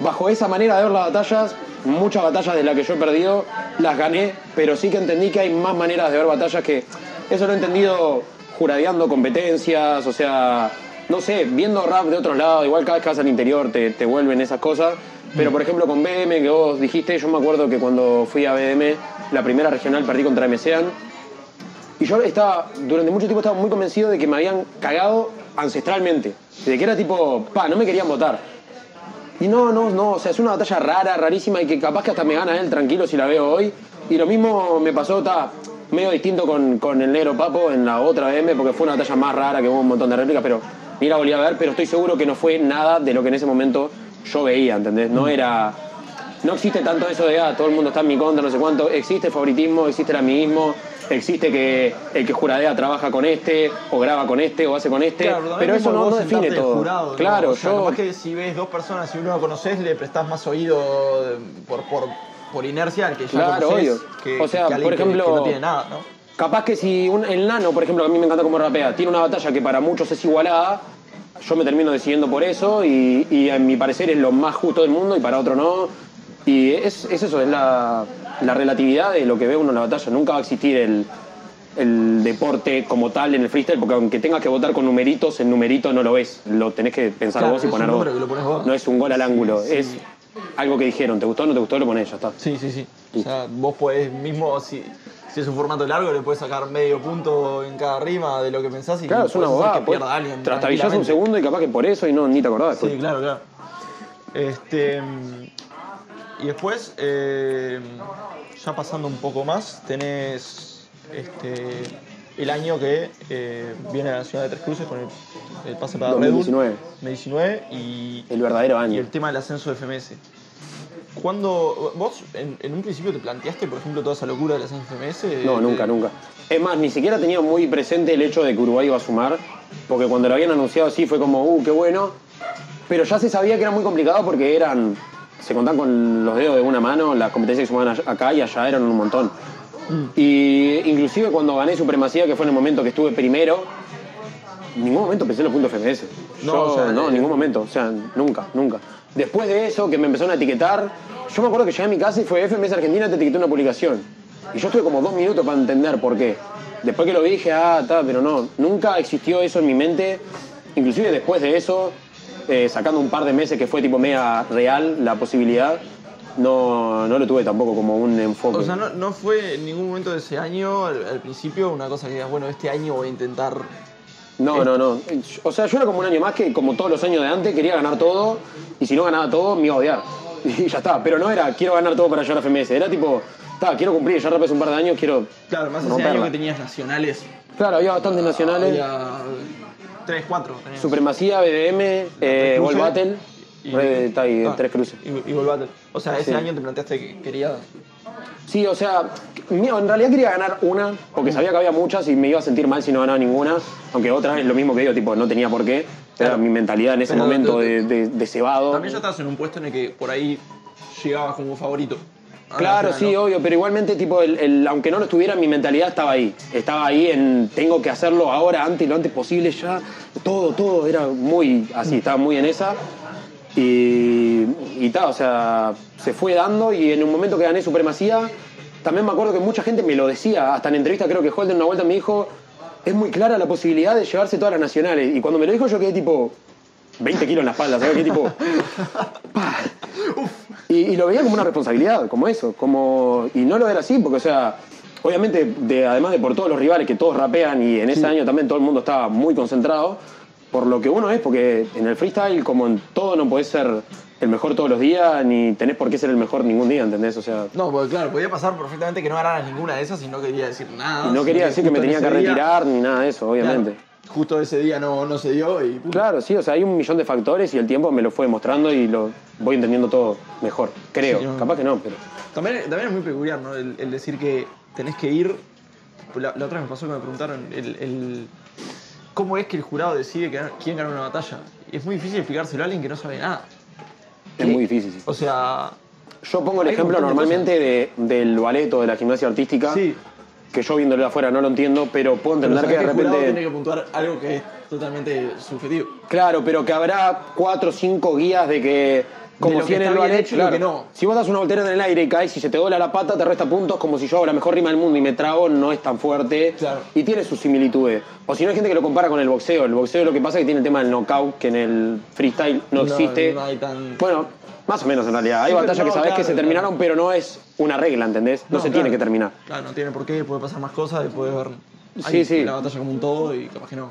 bajo esa manera de ver las batallas, muchas batallas de las que yo he perdido, las gané, pero sí que entendí que hay más maneras de ver batallas que... Eso lo he entendido juradeando competencias, o sea, no sé, viendo rap de otros lados, igual cada vez que vas al interior te, te vuelven esas cosas. Pero por ejemplo con BM que vos dijiste, yo me acuerdo que cuando fui a BM, la primera regional perdí contra MCAN. Y yo estaba, durante mucho tiempo estaba muy convencido de que me habían cagado ancestralmente. De que era tipo, pa, no me querían votar. Y no, no, no, o sea, es una batalla rara, rarísima y que capaz que hasta me gana él tranquilo si la veo hoy. Y lo mismo me pasó, está medio distinto con, con el negro Papo en la otra BM porque fue una batalla más rara que hubo un montón de réplicas, pero ni la volví a ver, pero estoy seguro que no fue nada de lo que en ese momento yo veía, ¿entendés? No era... No existe tanto eso de, ah, todo el mundo está en mi contra, no sé cuánto. Existe favoritismo, existe el amiguismo, existe que el que juradea trabaja con este, o graba con este, o hace con este.
Claro,
pero eso no, no define todo.
Jurado, ¿no?
claro,
O sea,
yo...
capaz que si ves dos personas y uno lo conoces, le prestás más oído eh, por, por, por inercia al que ya
Claro,
conocés
obvio.
que,
O sea,
que
por ejemplo-
que no tiene nada, ¿no?
Capaz que si un- el nano, por ejemplo, que a mí me encanta como rapea, tiene una batalla que para muchos es igualada, yo me termino decidiendo por eso y, y a mi parecer es lo más justo del mundo y para otro no. Y es, es eso, es la, la relatividad de lo que ve uno en la batalla. Nunca va a existir el, el deporte como tal en el freestyle, porque aunque tengas que votar con numeritos, el numerito no lo ves. Lo tenés que pensar
Claro,
vos y poner vos. No es un gol al ángulo,
sí.
es algo que dijeron. ¿Te gustó o no te gustó? Lo ponés, ya está.
Sí, sí, sí. O sea, vos podés mismo, si, si es un formato largo, le puedes sacar medio punto en cada rima de lo que pensás y
Claro, es una abogada.
que pierda alguien.
Trastabillás un segundo y capaz que por eso y no, ni te acordás. después.
Sí, claro, claro. Este, y después, eh, ya pasando un poco más, tenés este, el año que eh, viene la Nacional de Tres Cruces con el, el pase para Red Bull.
2019.
2019 y,
El verdadero
y
año.
el tema del ascenso de FMS. Cuando vos en, en un principio te planteaste, por ejemplo, toda esa locura del ascenso FMS?
No,
De-
nunca, nunca. Es más, ni siquiera tenía muy presente el hecho de que Uruguay iba a sumar, porque cuando lo habían anunciado así fue como, uh, qué bueno. Pero ya se sabía que era muy complicado porque eran, se contaban con los dedos de una mano, las competencias que sumaban acá y allá eran un montón. Y inclusive cuando gané Supremacía, que fue en el momento que estuve primero, en ningún momento pensé en los puntos FMS.
No,
Yo-
o sea,
no,
eh,
en ningún momento. O sea, nunca, nunca. Después de eso, que me empezaron a etiquetar, yo me acuerdo que llegué a mi casa y fue FMS Argentina, te etiquetó una publicación. Y yo estuve como dos minutos para entender por qué. Después que lo vi dije, ah, está, pero no, nunca existió eso en mi mente. Inclusive después de eso, eh, sacando un par de meses que fue tipo media real la posibilidad, no, no lo tuve tampoco como un enfoque.
O sea, no, no fue en ningún momento de ese año, al, al principio, una cosa que digas, bueno, este año voy a intentar.
No, no, no. O sea, yo era como un año más que, como todos los años de antes, quería ganar todo. Y si no ganaba todo, me iba a odiar. Y ya está. Pero no era, quiero ganar todo para llegar a FMS. Era tipo, está, quiero cumplir. Ya rapé un par de años, quiero.
Claro, más ese año que tenías nacionales.
Claro, había bastantes nacionales.
Había tres, cuatro. tenías.
Supremacía, BDM, eh, Battle.
y-
Red, está ahí,
ah,
tres cruces.
Y, y World Battle. O sea, ese
Sí.
año te planteaste que querías.
Sí, o sea, en realidad quería ganar una, porque sabía que había muchas y me iba a sentir mal si no ganaba ninguna, aunque otras es lo mismo que digo, tipo, no tenía por qué. Era
Claro.
mi mentalidad en ese
Pero
momento de, de- de cebado.
También ya estabas en un puesto en el que por ahí llegabas como favorito. a la
Claro, sí,
¿no?
obvio, pero igualmente, tipo, el, el- aunque no lo estuviera, mi mentalidad estaba ahí. Estaba ahí en tengo que hacerlo ahora, antes, lo antes posible, ya. Todo, todo, era muy así, estaba muy en esa. Y, y tal, o sea, se fue dando y en un momento que gané Supremacía, también me acuerdo que mucha gente me lo decía, hasta en entrevista creo que Holden una vuelta me dijo, es muy clara la posibilidad de llevarse todas las nacionales. Y cuando me lo dijo yo quedé tipo 20 kilos en la espalda, ¿sabes? Qué tipo... Y, y lo veía como una responsabilidad, como eso, como... Y no lo era así, porque, o sea, obviamente, de, además de por todos los rivales que todos rapean y en ese año también todo el mundo estaba muy concentrado, por lo que uno es, porque en el freestyle, como en todo, no podés ser el mejor todos los días, ni tenés por qué ser el mejor ningún día, ¿entendés? O sea,
No, porque claro, podía pasar perfectamente que no ganaras ninguna de esas y no quería decir nada.
y no quería decir que me tenía
en
que
día-
retirar ni nada de eso, obviamente.
Claro, justo ese día no, no se dio y.
Claro, sí, o sea, hay un millón de factores y el tiempo me lo fue demostrando y lo voy entendiendo todo mejor, creo.
Sí, no.
Capaz que no, pero...
También, también es muy peculiar, ¿no? El, el decir que tenés que ir. La, la otra vez me pasó que me preguntaron el, el- cómo es que el jurado decide que- quién gana una batalla. Y es muy difícil explicárselo a alguien que no sabe nada.
Es muy difícil, sí.
O sea.
Yo pongo el ejemplo normalmente de- del ballet o de la gimnasia artística,
Sí.
que yo viéndolo de afuera no lo entiendo, pero puedo entender que de
el jurado
repente...
tiene que puntuar algo que es totalmente subjetivo.
Claro, pero que habrá cuatro o cinco guías de que... Como
lo
si
bien
ballet,
hecho y lo
claro,
que no.
si vos das una voltereta en el aire y caes y se te dobla la pata, te resta puntos, como si yo hago la mejor rima del mundo y me trago, no es tan fuerte.
Claro.
Y tiene sus similitudes. O si no hay gente que lo compara con el boxeo. El boxeo lo que pasa es que tiene el tema del knockout, que en el freestyle no,
No,
existe.
no hay tan-
Bueno, más o menos en realidad. Hay
Sí,
batallas que
no,
sabes que se terminaron, pero no es una regla, ¿entendés? No, se tiene que terminar.
Claro, no tiene por qué, puede pasar más cosas y puedes ver
Sí, sí.
la batalla como un todo y capaz que no.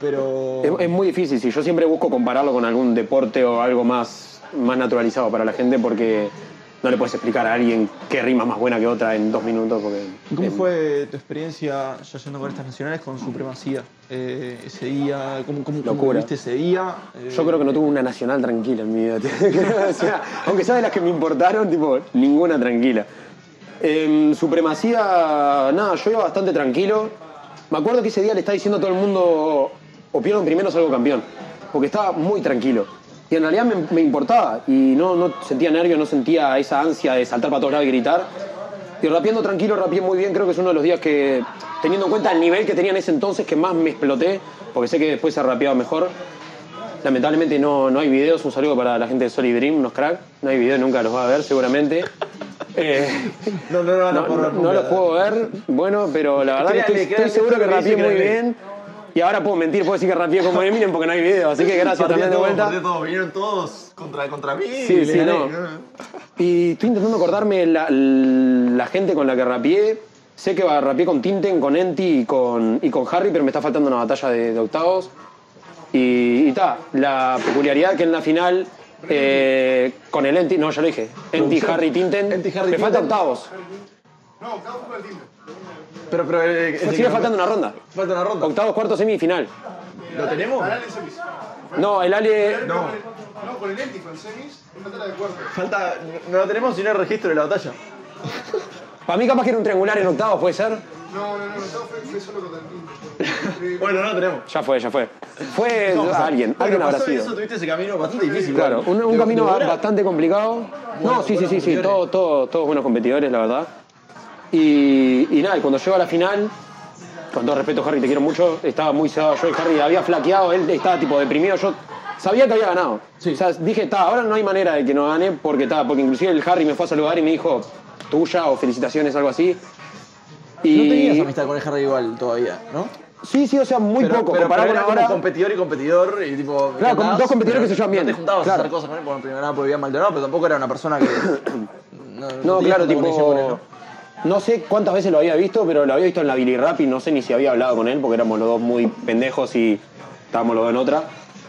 Pero.
Es, es muy difícil, sí. Yo siempre busco compararlo con algún deporte o algo más, más naturalizado para la gente porque no le puedes explicar a alguien qué rima más buena que otra en dos minutos. Porque
¿Cómo fue tu experiencia ya yendo con estas nacionales con supremacía? Eh, ese día, ¿cómo, cómo, cómo viviste ese día? Eh,
Yo creo que no tuve una nacional tranquila en mi vida. O sea, aunque sabes las que me importaron, tipo, ninguna tranquila. En supremacía, nada, yo iba bastante tranquilo. Me acuerdo que ese día le estaba diciendo a todo el mundo, o pierdo en primero o salgo campeón. Porque estaba muy tranquilo. Y en realidad me, me importaba. Y no, no sentía nervios, no sentía esa ansia de saltar para todos lados y gritar. Y rapeando tranquilo, rapeé muy bien. Creo que es uno de los días que, teniendo en cuenta el nivel que tenía en ese entonces, que más me exploté. Porque sé que después se rapeado mejor. Lamentablemente no, no hay videos. Un saludo para la gente de Solid Dream, unos crack. No hay videos, nunca los va a ver seguramente. Eh,
No, no, no,
no,
no,
no,
no,
no los puedo ver, bueno, pero la verdad que estoy, estoy seguro que rapeé muy bien. Y ahora puedo mentir, puedo decir que rapeé como Eminem porque no hay video. Así que gracias también de vuelta.
partió todo, vinieron todos contra, contra mí.
Sí,
y
no. Y estoy intentando acordarme la, la gente con la que rapeé. Sé que rapeé con Tinten, con Enti y con, y con Harry, pero me está faltando una batalla de, de octavos. Y está, la peculiaridad que en la final, eh, con el Enti, no, ya lo dije, Enti. Harry, Tinten,
Enti, Harry,
me falta octavos.
No, octavo fue el timbre.
Pero, pero. eh,
Pues
ese
sigue faltando una ronda.
Falta una ronda.
Octavos, cuartos, semifinal.
¿Lo tenemos?
Ganar en semis.
No, el Ale.
No.
No, con el Ético en semis, en batalla de cuarto.
Falta. No lo tenemos sin el registro de la batalla.
Para mí, capaz que era un triangular en octavos, puede ser.
No, no, no, octavo fue, fue solo contra el timbre.
Bueno, no lo tenemos.
Ya fue, ya fue. Fue alguien,
Bueno,
alguien habrá
pasó
sido.
Eso tuviste ese camino bastante difícil.
Claro,
igual.
un, un
De-
camino
de
ba- bastante complicado.
Bueno,
no, sí, sí, sí, sí,
competidores.
todos todo, todos buenos competidores, la verdad. Y, y nada, y cuando llego a la final, con todo respeto, Harry, te quiero mucho, estaba muy cebado yo y Harry había flaqueado, él estaba tipo deprimido, yo sabía que había ganado.
Sí.
O sea, dije, está, ahora no hay manera de que no gane, porque está, porque inclusive el Harry me fue a saludar y me dijo, tuya o felicitaciones, algo así. Y...
No tenías amistad con el Harry igual todavía, ¿no?
Sí, sí, o sea, muy
pero,
poco.
Pero,
comparado
pero era
con
como
ahora.
competidor y competidor y tipo...
Claro,
andabas,
dos competidores que se llevan bien.
No te juntabas a hacer cosas con él, porque primero nada porque en Maldonado, pero tampoco era una persona que... No,
No,
tenías
claro,
con
tipo. No sé cuántas veces lo había visto, pero lo había visto en la Billy Rap y no sé ni si había hablado con él porque éramos los dos muy pendejos y estábamos los dos en otra.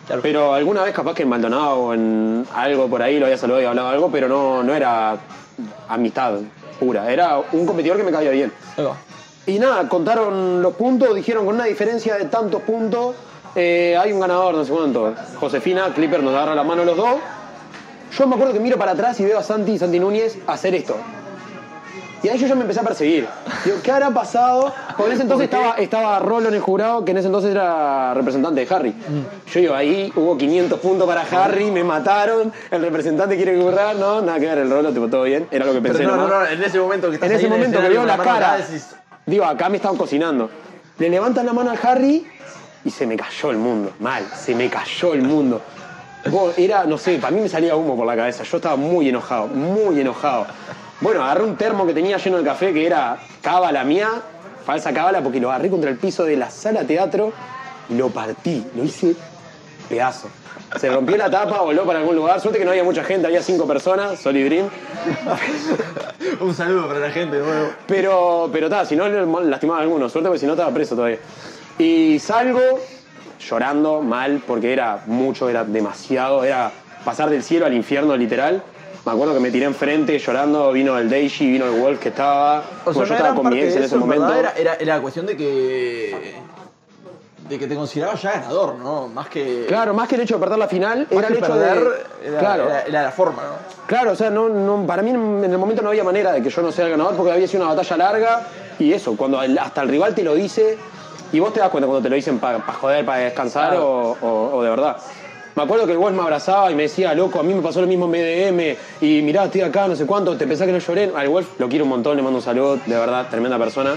Claro.
Pero alguna vez capaz que en Maldonado o en algo por ahí lo había saludado y hablado algo, pero no, no era amistad pura. Era un competidor que me caía bien. Y nada, contaron los puntos, dijeron con una diferencia de tantos puntos, eh, hay un ganador, no sé cuánto. Josefina, Clipper nos agarra la mano los dos. Yo me acuerdo que miro para atrás y veo a Santi, Santi Núñez, hacer esto. Y ahí yo ya me empecé a perseguir. Digo, ¿qué habrá pasado? Porque en ese entonces estaba, estaba Rolo en el jurado, que en ese entonces era representante de Harry. Yo digo, ahí hubo 500 puntos para Harry, me mataron, el representante quiere currar, no, nada que ver, el Rolo, tipo, todo bien, era lo que pensé.
Pero no, no, no, en ese momento que estás
En ese momento que veo la cara, digo, acá me estaban cocinando. Le levantan la mano al Harry y se me cayó el mundo. Mal, se me cayó el mundo. Era, no sé, para mí me salía humo por la cabeza. Yo estaba muy enojado, muy enojado. Bueno, agarré un termo que tenía lleno de café que era cábala mía, falsa cábala, porque lo agarré contra el piso de la sala teatro y lo partí, lo hice pedazo. Se rompió la tapa, voló para algún lugar. Suerte que no había mucha gente, había cinco personas, Solid Dream.
Un saludo para la gente de nuevo.
Pero, pero está, si no lastimaba a alguno, suerte porque si no estaba preso todavía. Y salgo llorando mal porque era mucho, era demasiado, era pasar del cielo al infierno literal. Me acuerdo que me tiré enfrente llorando, vino el Deiji, vino el Wolf que estaba.
O sea,
Bueno, yo estaba con mi ex en ese
en
momento.
Era, era, era cuestión de que... De que te considerabas ya ganador, ¿no? Más que...
Claro, más que el hecho de perder la final, era el hecho
perder,
de.
era,
claro,
era, la forma, ¿no?
Claro, o sea, no, no- para mí en el momento no había manera de que yo no sea el ganador porque había sido una batalla larga y eso, cuando hasta el rival te lo dice y vos te das cuenta cuando te lo dicen para joder, para descansar
Claro.
o, o- o de verdad. Me acuerdo que el Wolf me abrazaba y me decía, loco, a mí me pasó lo mismo en BDM y mirá, estoy acá, no sé cuánto, te pensás que no lloré. Al Wolf lo quiero un montón, le mando un saludo, de verdad, tremenda persona.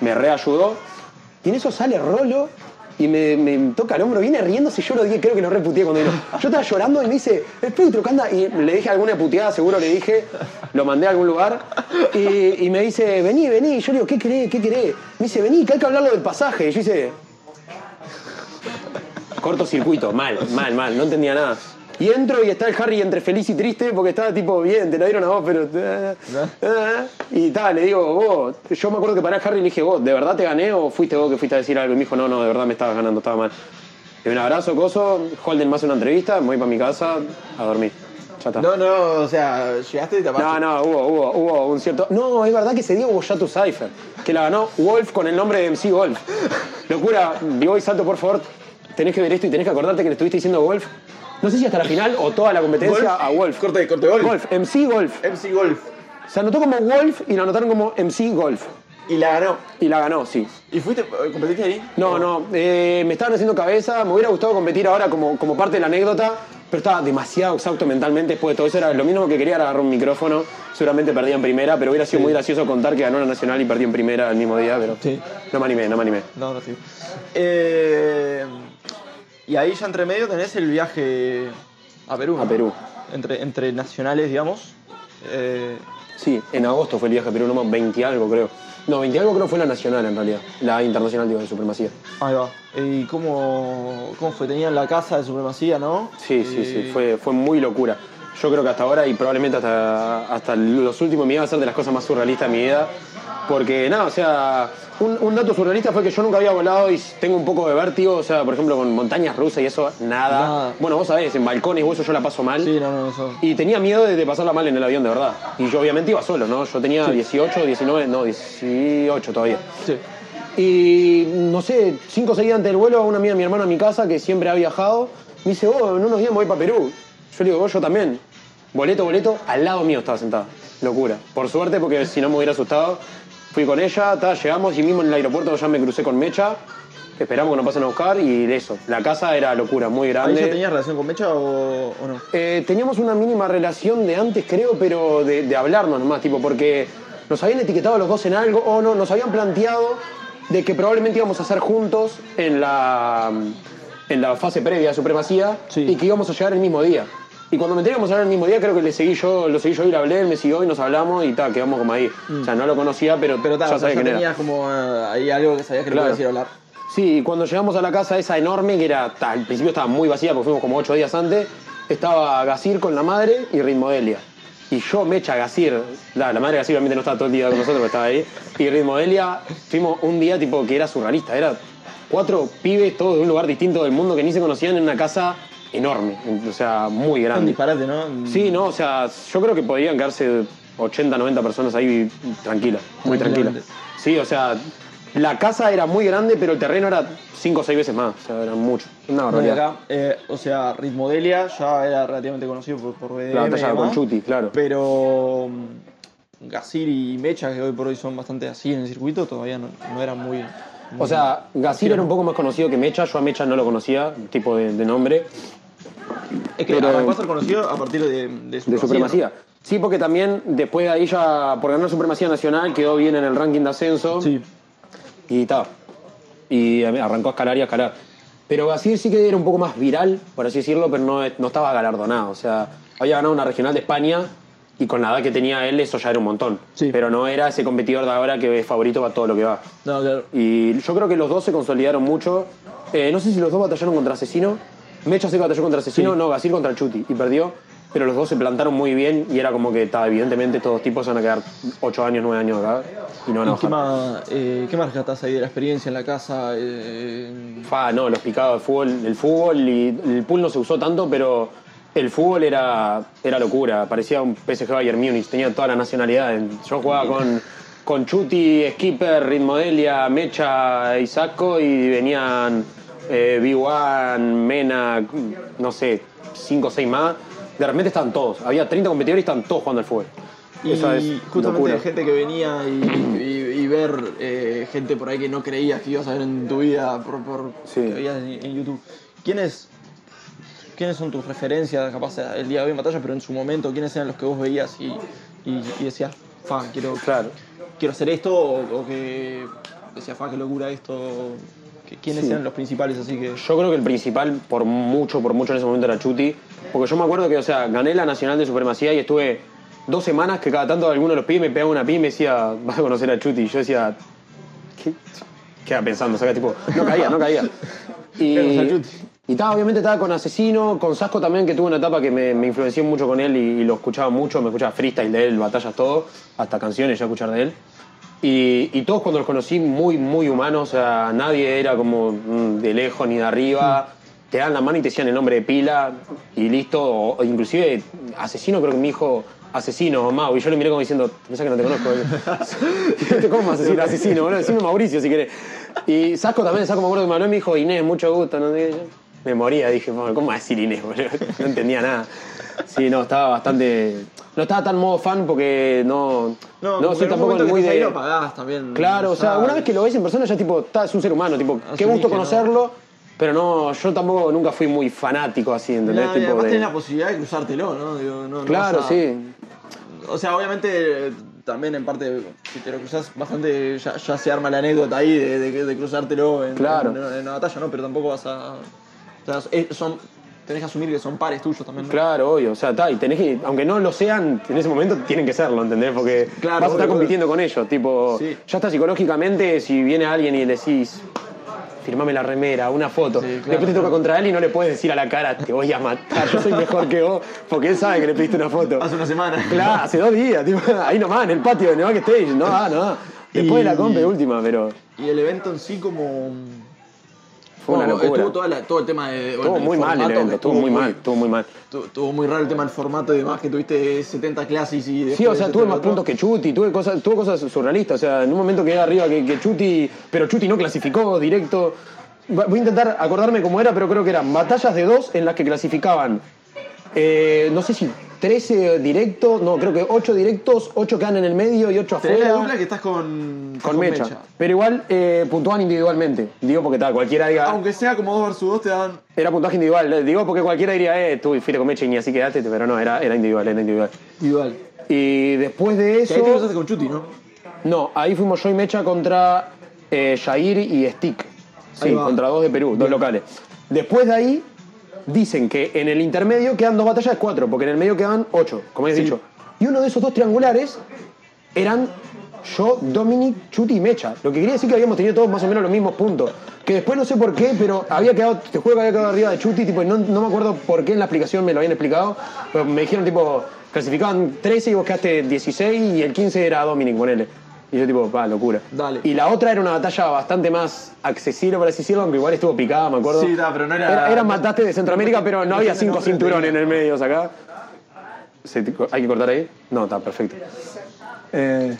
Me reayudó. Y en eso sale Rolo y me, me toca el hombro, viene riéndose, yo lo dije, creo que lo reputeé cuando vino. Yo estaba llorando y me dice, espectro, ¿qué anda? Y le dije alguna puteada, seguro le dije, lo mandé a algún lugar. Y, y me dice, vení, vení. Y yo le digo, ¿qué querés? ¿Qué querés? Me dice, vení, que hay que hablarlo del pasaje. Y yo hice, cortocircuito, mal, mal, mal, no entendía nada. Y entro y está el Harry entre feliz y triste porque estaba tipo, bien, te lo dieron a vos, pero... eh, eh. Y tal, le digo, vos, yo me acuerdo que paré a Harry y le dije, vos, ¿de verdad te gané o fuiste vos que fuiste a decir algo? Y me dijo, no, no, de verdad me estabas ganando, estaba mal. Y un abrazo, coso, Holden hace una entrevista, me voy para mi casa a dormir. Ya está.
No, no, o sea, llegaste y te
No, no, hubo, hubo, hubo un cierto. No, es verdad que ese día hubo Yatu Cypher, que la ganó Wolf con el nombre de MC Wolf. Locura, vivo y salto, por favor. Tenés que ver esto y tenés que acordarte que le estuviste diciendo Wolf. No sé si hasta la final o toda la competencia a Wolf.
Corte, corte Golf.
Wolf, MC Golf.
MC Golf.
Se anotó como Wolf y la anotaron como MC Golf.
Y la ganó.
Y la ganó, sí.
¿Y fuiste, eh, competiste ahí?
No, no, eh, me estaban haciendo cabeza, me hubiera gustado competir ahora como, como parte de la anécdota, pero estaba demasiado exhausto mentalmente después de todo eso. Era lo mismo que quería agarrar un micrófono, seguramente perdí en primera, pero hubiera sido muy gracioso contar que ganó la Nacional y perdí en primera el mismo día, pero
Sí.
no me animé, no me animé.
No, no, sí. Eh, y ahí ya entre medio tenés el viaje a Perú.
A Perú.
Entre, entre nacionales, digamos. Eh,
Sí, en agosto fue el viaje a Perú, no más 20 y algo creo. No, 20 y algo creo fue la nacional en realidad, la internacional digo, de supremacía.
ahí va. ¿Y cómo, cómo fue? Tenían la casa de supremacía, ¿no?
Sí, sí, sí, fue, fue muy locura. Yo creo que hasta ahora y probablemente hasta, hasta los últimos me iba a ser de las cosas más surrealistas de mi vida. Porque nada, o sea, un, un dato surrealista fue que yo nunca había volado y tengo un poco de vértigo, o sea, por ejemplo, con montañas rusas y eso, nada.
Nada.
Bueno, vos sabés, en balcones y eso yo la paso mal.
Sí, no, no, eso.
Y tenía miedo de, de pasarla mal en el avión, de verdad. Y yo obviamente iba solo, ¿no? Yo tenía 18, 19, no, 18 todavía.
Sí.
Y no sé, cinco o seis días antes del vuelo, una amiga de mi hermano a mi casa que siempre ha viajado, me dice, vos, en unos días me voy para Perú. Yo le digo, vos, yo también. Boleto, boleto, al lado mío estaba sentada. Locura. Por suerte, porque si no me hubiera asustado, fui con ella, ta, llegamos y mismo en el aeropuerto ya me crucé con Mecha. Esperamos que nos pasen a buscar y eso. La casa era locura, muy
¿Ahí
grande.
ya tenías relación con Mecha o, o no?
Eh, teníamos una mínima relación de antes, creo, pero de, de hablarnos nomás, tipo, porque nos habían etiquetado los dos en algo o no, nos habían planteado de que probablemente íbamos a hacer juntos en la, en la fase previa de supremacía
Sí.
y que íbamos a llegar el mismo día. Y cuando me íbamos a llegar el mismo día, creo que le seguí yo, lo seguí yo y le hablé, él me siguió y nos hablamos y tal, quedamos como ahí. O sea, no lo conocía, pero,
Mm. Pero
ya
o sea,
sabía era.
tenías como eh, ahí algo que sabías que le
Claro.
podías ir a hablar.
Sí, y cuando llegamos a la casa esa enorme, que era, ta, al principio estaba muy vacía porque fuimos como ocho días antes, estaba Gasir con la madre y Ritmodelia. Y yo, Mecha, Gasir, la, la madre Gasir obviamente no estaba todo el día con nosotros, pero estaba ahí. Y Ritmodelia, fuimos un día tipo que era surrealista, era cuatro pibes todos de un lugar distinto del mundo que ni se conocían en una casa enorme, o sea, muy
Un
grande.
disparate, ¿no?
Sí, no, o sea, yo creo que podían quedarse 80, 90 personas ahí tranquila, muy tranquila.
Tranquilamente.
Sí, o sea, la casa era muy grande, pero el terreno era 5 o 6 veces más, o sea, era mucho. Una
No,
barbaridad.
acá, eh, o sea, Ritmodelia ya era relativamente conocido por, por BDM
La batalla con Chuti, claro.
Pero mm, Gasir y Mecha, que hoy por hoy son bastante así en el circuito, todavía no, no eran muy...
O sea, Gasir era un poco más conocido que Mecha, yo a Mecha no lo conocía, tipo de, de nombre,
Es que
pero-
arrancó a ser conocido a partir de, de,
de supremacía. Sí, porque también después de ahí ya, por ganar supremacía nacional, quedó bien en el ranking de ascenso.
Sí.
Y está. Y arrancó a escalar y a escalar. Pero Gasir sí que era un poco más viral, por así decirlo, pero no, no estaba galardonado. O sea, había ganado una regional de España y con la edad que tenía él, eso ya era un montón.
Sí.
Pero no era ese competidor de ahora que es favorito para todo lo que va.
No, claro.
Y yo creo que los dos se consolidaron mucho. Eh, no sé si los dos batallaron contra Asesino. Mecha que batalló contra Asesino,
Sí.
no, Gasir contra el Chuti. Y perdió. Pero los dos se plantaron muy bien y era como que, ta, evidentemente, estos tipos se van a quedar 8 años, 9 años acá y no van a
¿Y qué más, eh, ¿Qué más rescatás ahí de la experiencia en la casa? Eh,
Fa, no, los picados de fútbol. El fútbol y el pool no se usó tanto, pero el fútbol era, era locura. Parecía un PSG Bayern Múnich, tenía toda la nacionalidad. Yo jugaba con, con Chuti, Skipper, Ritmodelia, Mecha, Isaco y venían eh, B1, Mena, no sé, 5 o 6 más. De repente estaban todos. Había 30 competidores y estaban todos jugando al fútbol.
y
Esa es
justamente
locura.
gente que venía y, y- y ver eh, gente por ahí que no creías que ibas a ver en tu vida por, por
Sí.
que veías en, en YouTube. ¿Quiénes, ¿Quiénes son tus referencias, capaz el día de hoy en batalla, pero en su momento, quiénes eran los que vos veías y, y- decías, fa, quiero,
Claro.
quiero hacer esto? O, o que decías, fa, qué locura esto. ¿Quiénes
Sí.
eran los principales? Así que.
Yo creo que el principal, por mucho, por mucho en ese momento era Chuti. Porque yo me acuerdo que, o sea, gané la Nacional de Supremacía y estuve dos semanas que cada tanto alguno de los pibes me pegaba una pi y me decía, vas a conocer a Chuti. Y yo decía, ¿qué? Queda pensando, o sea, tipo, no caía, no caía. Y, estaba, obviamente estaba con Asesino, con Sasco también, que tuve una etapa que me, me influenció mucho con él y, y lo escuchaba mucho, me escuchaba freestyle de él, batallas, todo, hasta canciones ya escuchar de él. Y, todos cuando los conocí muy, muy humanos, o sea, nadie era como mm, de lejos ni de arriba. Te dan la mano y te decían el nombre de pila y listo. O, inclusive Asesino creo que me dijo Asesino o Mau. Y yo le miré como diciendo, pensás que no te conozco. ¿Cómo me vas a decir Asesino? Bueno, decime Mauricio si querés. Y Sasco también, Sasco me acuerdo que me habló y me dijo, Inés, mucho gusto. ¿no? Me moría, dije, "Bueno, ¿cómo va a decir Inés? boludo? No entendía nada. Sí, no, estaba bastante... No estaba tan modo fan porque no...
No,
no soy tampoco muy
ahí
de...
lo pagás también.
Claro, o sea, una vez que lo ves en persona ya tipo, está, es un ser humano, tipo, qué
Asumís
gusto
no.
conocerlo, pero no, yo tampoco nunca fui muy fanático así, ¿entendés?
Y
Tipo
además
de-
tenés la posibilidad de cruzártelo, ¿no? Digo, no- no
Claro,
a-
sí.
O sea, obviamente también en parte, si te lo cruzas bastante, ya, ya se arma la anécdota ahí de, de- de cruzártelo en,
Claro.
en- en una batalla, ¿no? Pero tampoco vas a... o sea, son, tenés que asumir que son pares tuyos también, ¿no?
Claro, obvio, o sea, está, y tenés que, aunque no lo sean, en ese momento tienen que serlo, ¿entendés? Porque
Claro,
vas a estar compitiendo con ellos, tipo,
Sí.
ya está psicológicamente, si viene alguien y le decís, firmame la remera, una foto,
Sí, claro,
después te toca contra él y no le puedes decir a la cara, te voy a matar, yo soy mejor que vos, porque él sabe que le pediste una foto.
Hace una semana.
Claro, hace dos días, tipo, ahí nomás, en el patio de Nevada Stage, no, ah, no. Después de la comp última, pero
Y el evento en sí como...
fue una
como,
locura.
Estuvo toda la- todo el tema de...
Estuvo muy mal el evento, estuvo muy mal, estuvo muy mal.
Estuvo, muy raro el tema del formato y demás, que tuviste 70 clases y...
Sí, o sea, tuve más puntos que Chuti, tuve cosas, tuve cosas surrealistas. O sea, en un momento quedé arriba que, que Chuti, pero Chuti no clasificó directo. Voy a intentar acordarme cómo era, pero creo que eran batallas de dos en las que clasificaban, eh, no sé si 13 directos, no, creo que 8 directos, 8 quedan en el medio y 8
Tenés la
afuera.
dupla que estás con... estás
Con Mecha. Pero igual eh, puntuaban individualmente. Digo porque tal, cualquiera diga.
Aunque sea como 2 versus 2 te dan...
Era puntaje individual. Digo porque cualquiera diría, eh, tú fuiste con Mecha y ni así quedaste, pero no, era, era individual, era individual.
Igual.
Y después de
Que ahí te
eso.
cruzaste con Chuti, ¿no?
No, ahí fuimos yo y Mecha contra eh, Jair y Stick. Sí, contra dos de Perú, dos
Bien.
locales. Después de ahí, dicen que en el intermedio quedan dos batallas de cuatro, porque en el medio quedan ocho, como habéis
Sí.
dicho. Y uno de esos dos triangulares eran yo, Dominic, Chuti y Mecha. Lo que quería decir que habíamos tenido todos más o menos los mismos puntos. Que después no sé por qué, pero había quedado, te juro que había quedado arriba de Chuti, tipo, no, no me acuerdo por qué en la explicación me lo habían explicado, pero me dijeron, tipo, clasificaban 13 y vos quedaste 16 y el 15 era Dominic, ponele. Y yo, tipo, va, locura.
Dale.
Y la otra era una batalla bastante más accesible, por así decirlo, aunque igual estuvo picada, me acuerdo.
Sí, da, pero no era-
Era, era mataste de Centroamérica, pero no había cinco cinturones en el medio, acá. ¿Se te- ¿Hay que cortar ahí? No, está perfecto. Eh,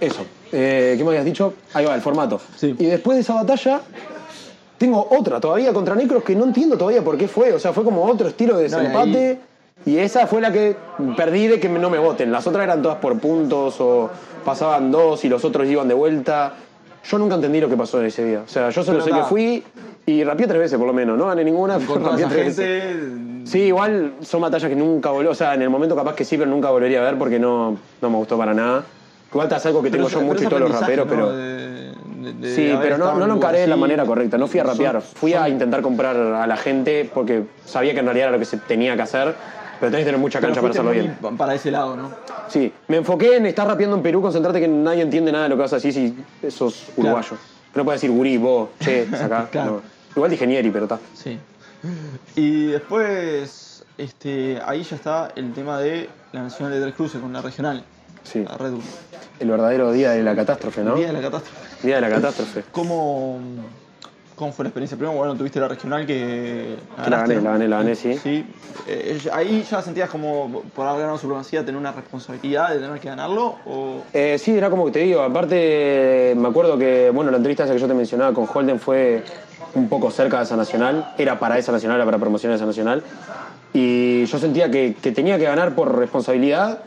eso. Eh, ¿Qué me habías dicho? Ahí va, el formato.
Sí.
Y después de esa batalla, tengo otra todavía contra Necros que no entiendo todavía por qué fue. O sea, fue como otro estilo de
No, y
desempate. Y esa fue la que perdí de que no me voten. Las otras eran todas por puntos o pasaban dos y los otros iban de vuelta. Yo nunca entendí lo que pasó en ese día. O sea, yo solo
Pero
sé que fui y rapié tres veces por lo menos. No gané ninguna,
Con
pero rapié tres veces. Sí, igual son batallas que nunca volví, o sea, en el momento capaz que sí, pero nunca volvería a ver porque no, no me gustó para nada. Igual te hace algo que tengo yo mucho y todos los raperos, pero... Sí, pero no, no lo encaré de la manera correcta, no fui a rapear, fui a intentar comprar a la gente porque sabía que en realidad era lo que se tenía que hacer, pero tenés que tener mucha cancha para hacerlo bien.
Para ese lado, ¿no?
Sí, me enfoqué en estar rapeando en Perú, concentrate que nadie entiende nada de lo que vas a decir si sos uruguayo. No puedes decir gurí, vos, che, acá.
Claro.
no. Igual dije Nieri, pero está.
Sí. Y después, este, ahí ya está el tema de la Nacional de Tres Cruces con la regional.
Sí.
La Red Bull.
El verdadero día de la catástrofe, ¿no?
Día de la catástrofe.
Día de la catástrofe.
¿Cómo, ¿Cómo fue la experiencia? Primero, bueno, tuviste la regional que
la gané, la gané, la gané, sí.
Sí. Eh, ahí ya sentías como, por haber ganado supremacía, tener una responsabilidad de tener que ganarlo. O...
Eh, sí, era como que te digo, aparte me acuerdo que, bueno, la entrevista esa que yo te mencionaba con Holden fue un poco cerca de esa nacional, era para esa nacional, era para promocionar esa nacional, y yo sentía que, que tenía que ganar por responsabilidad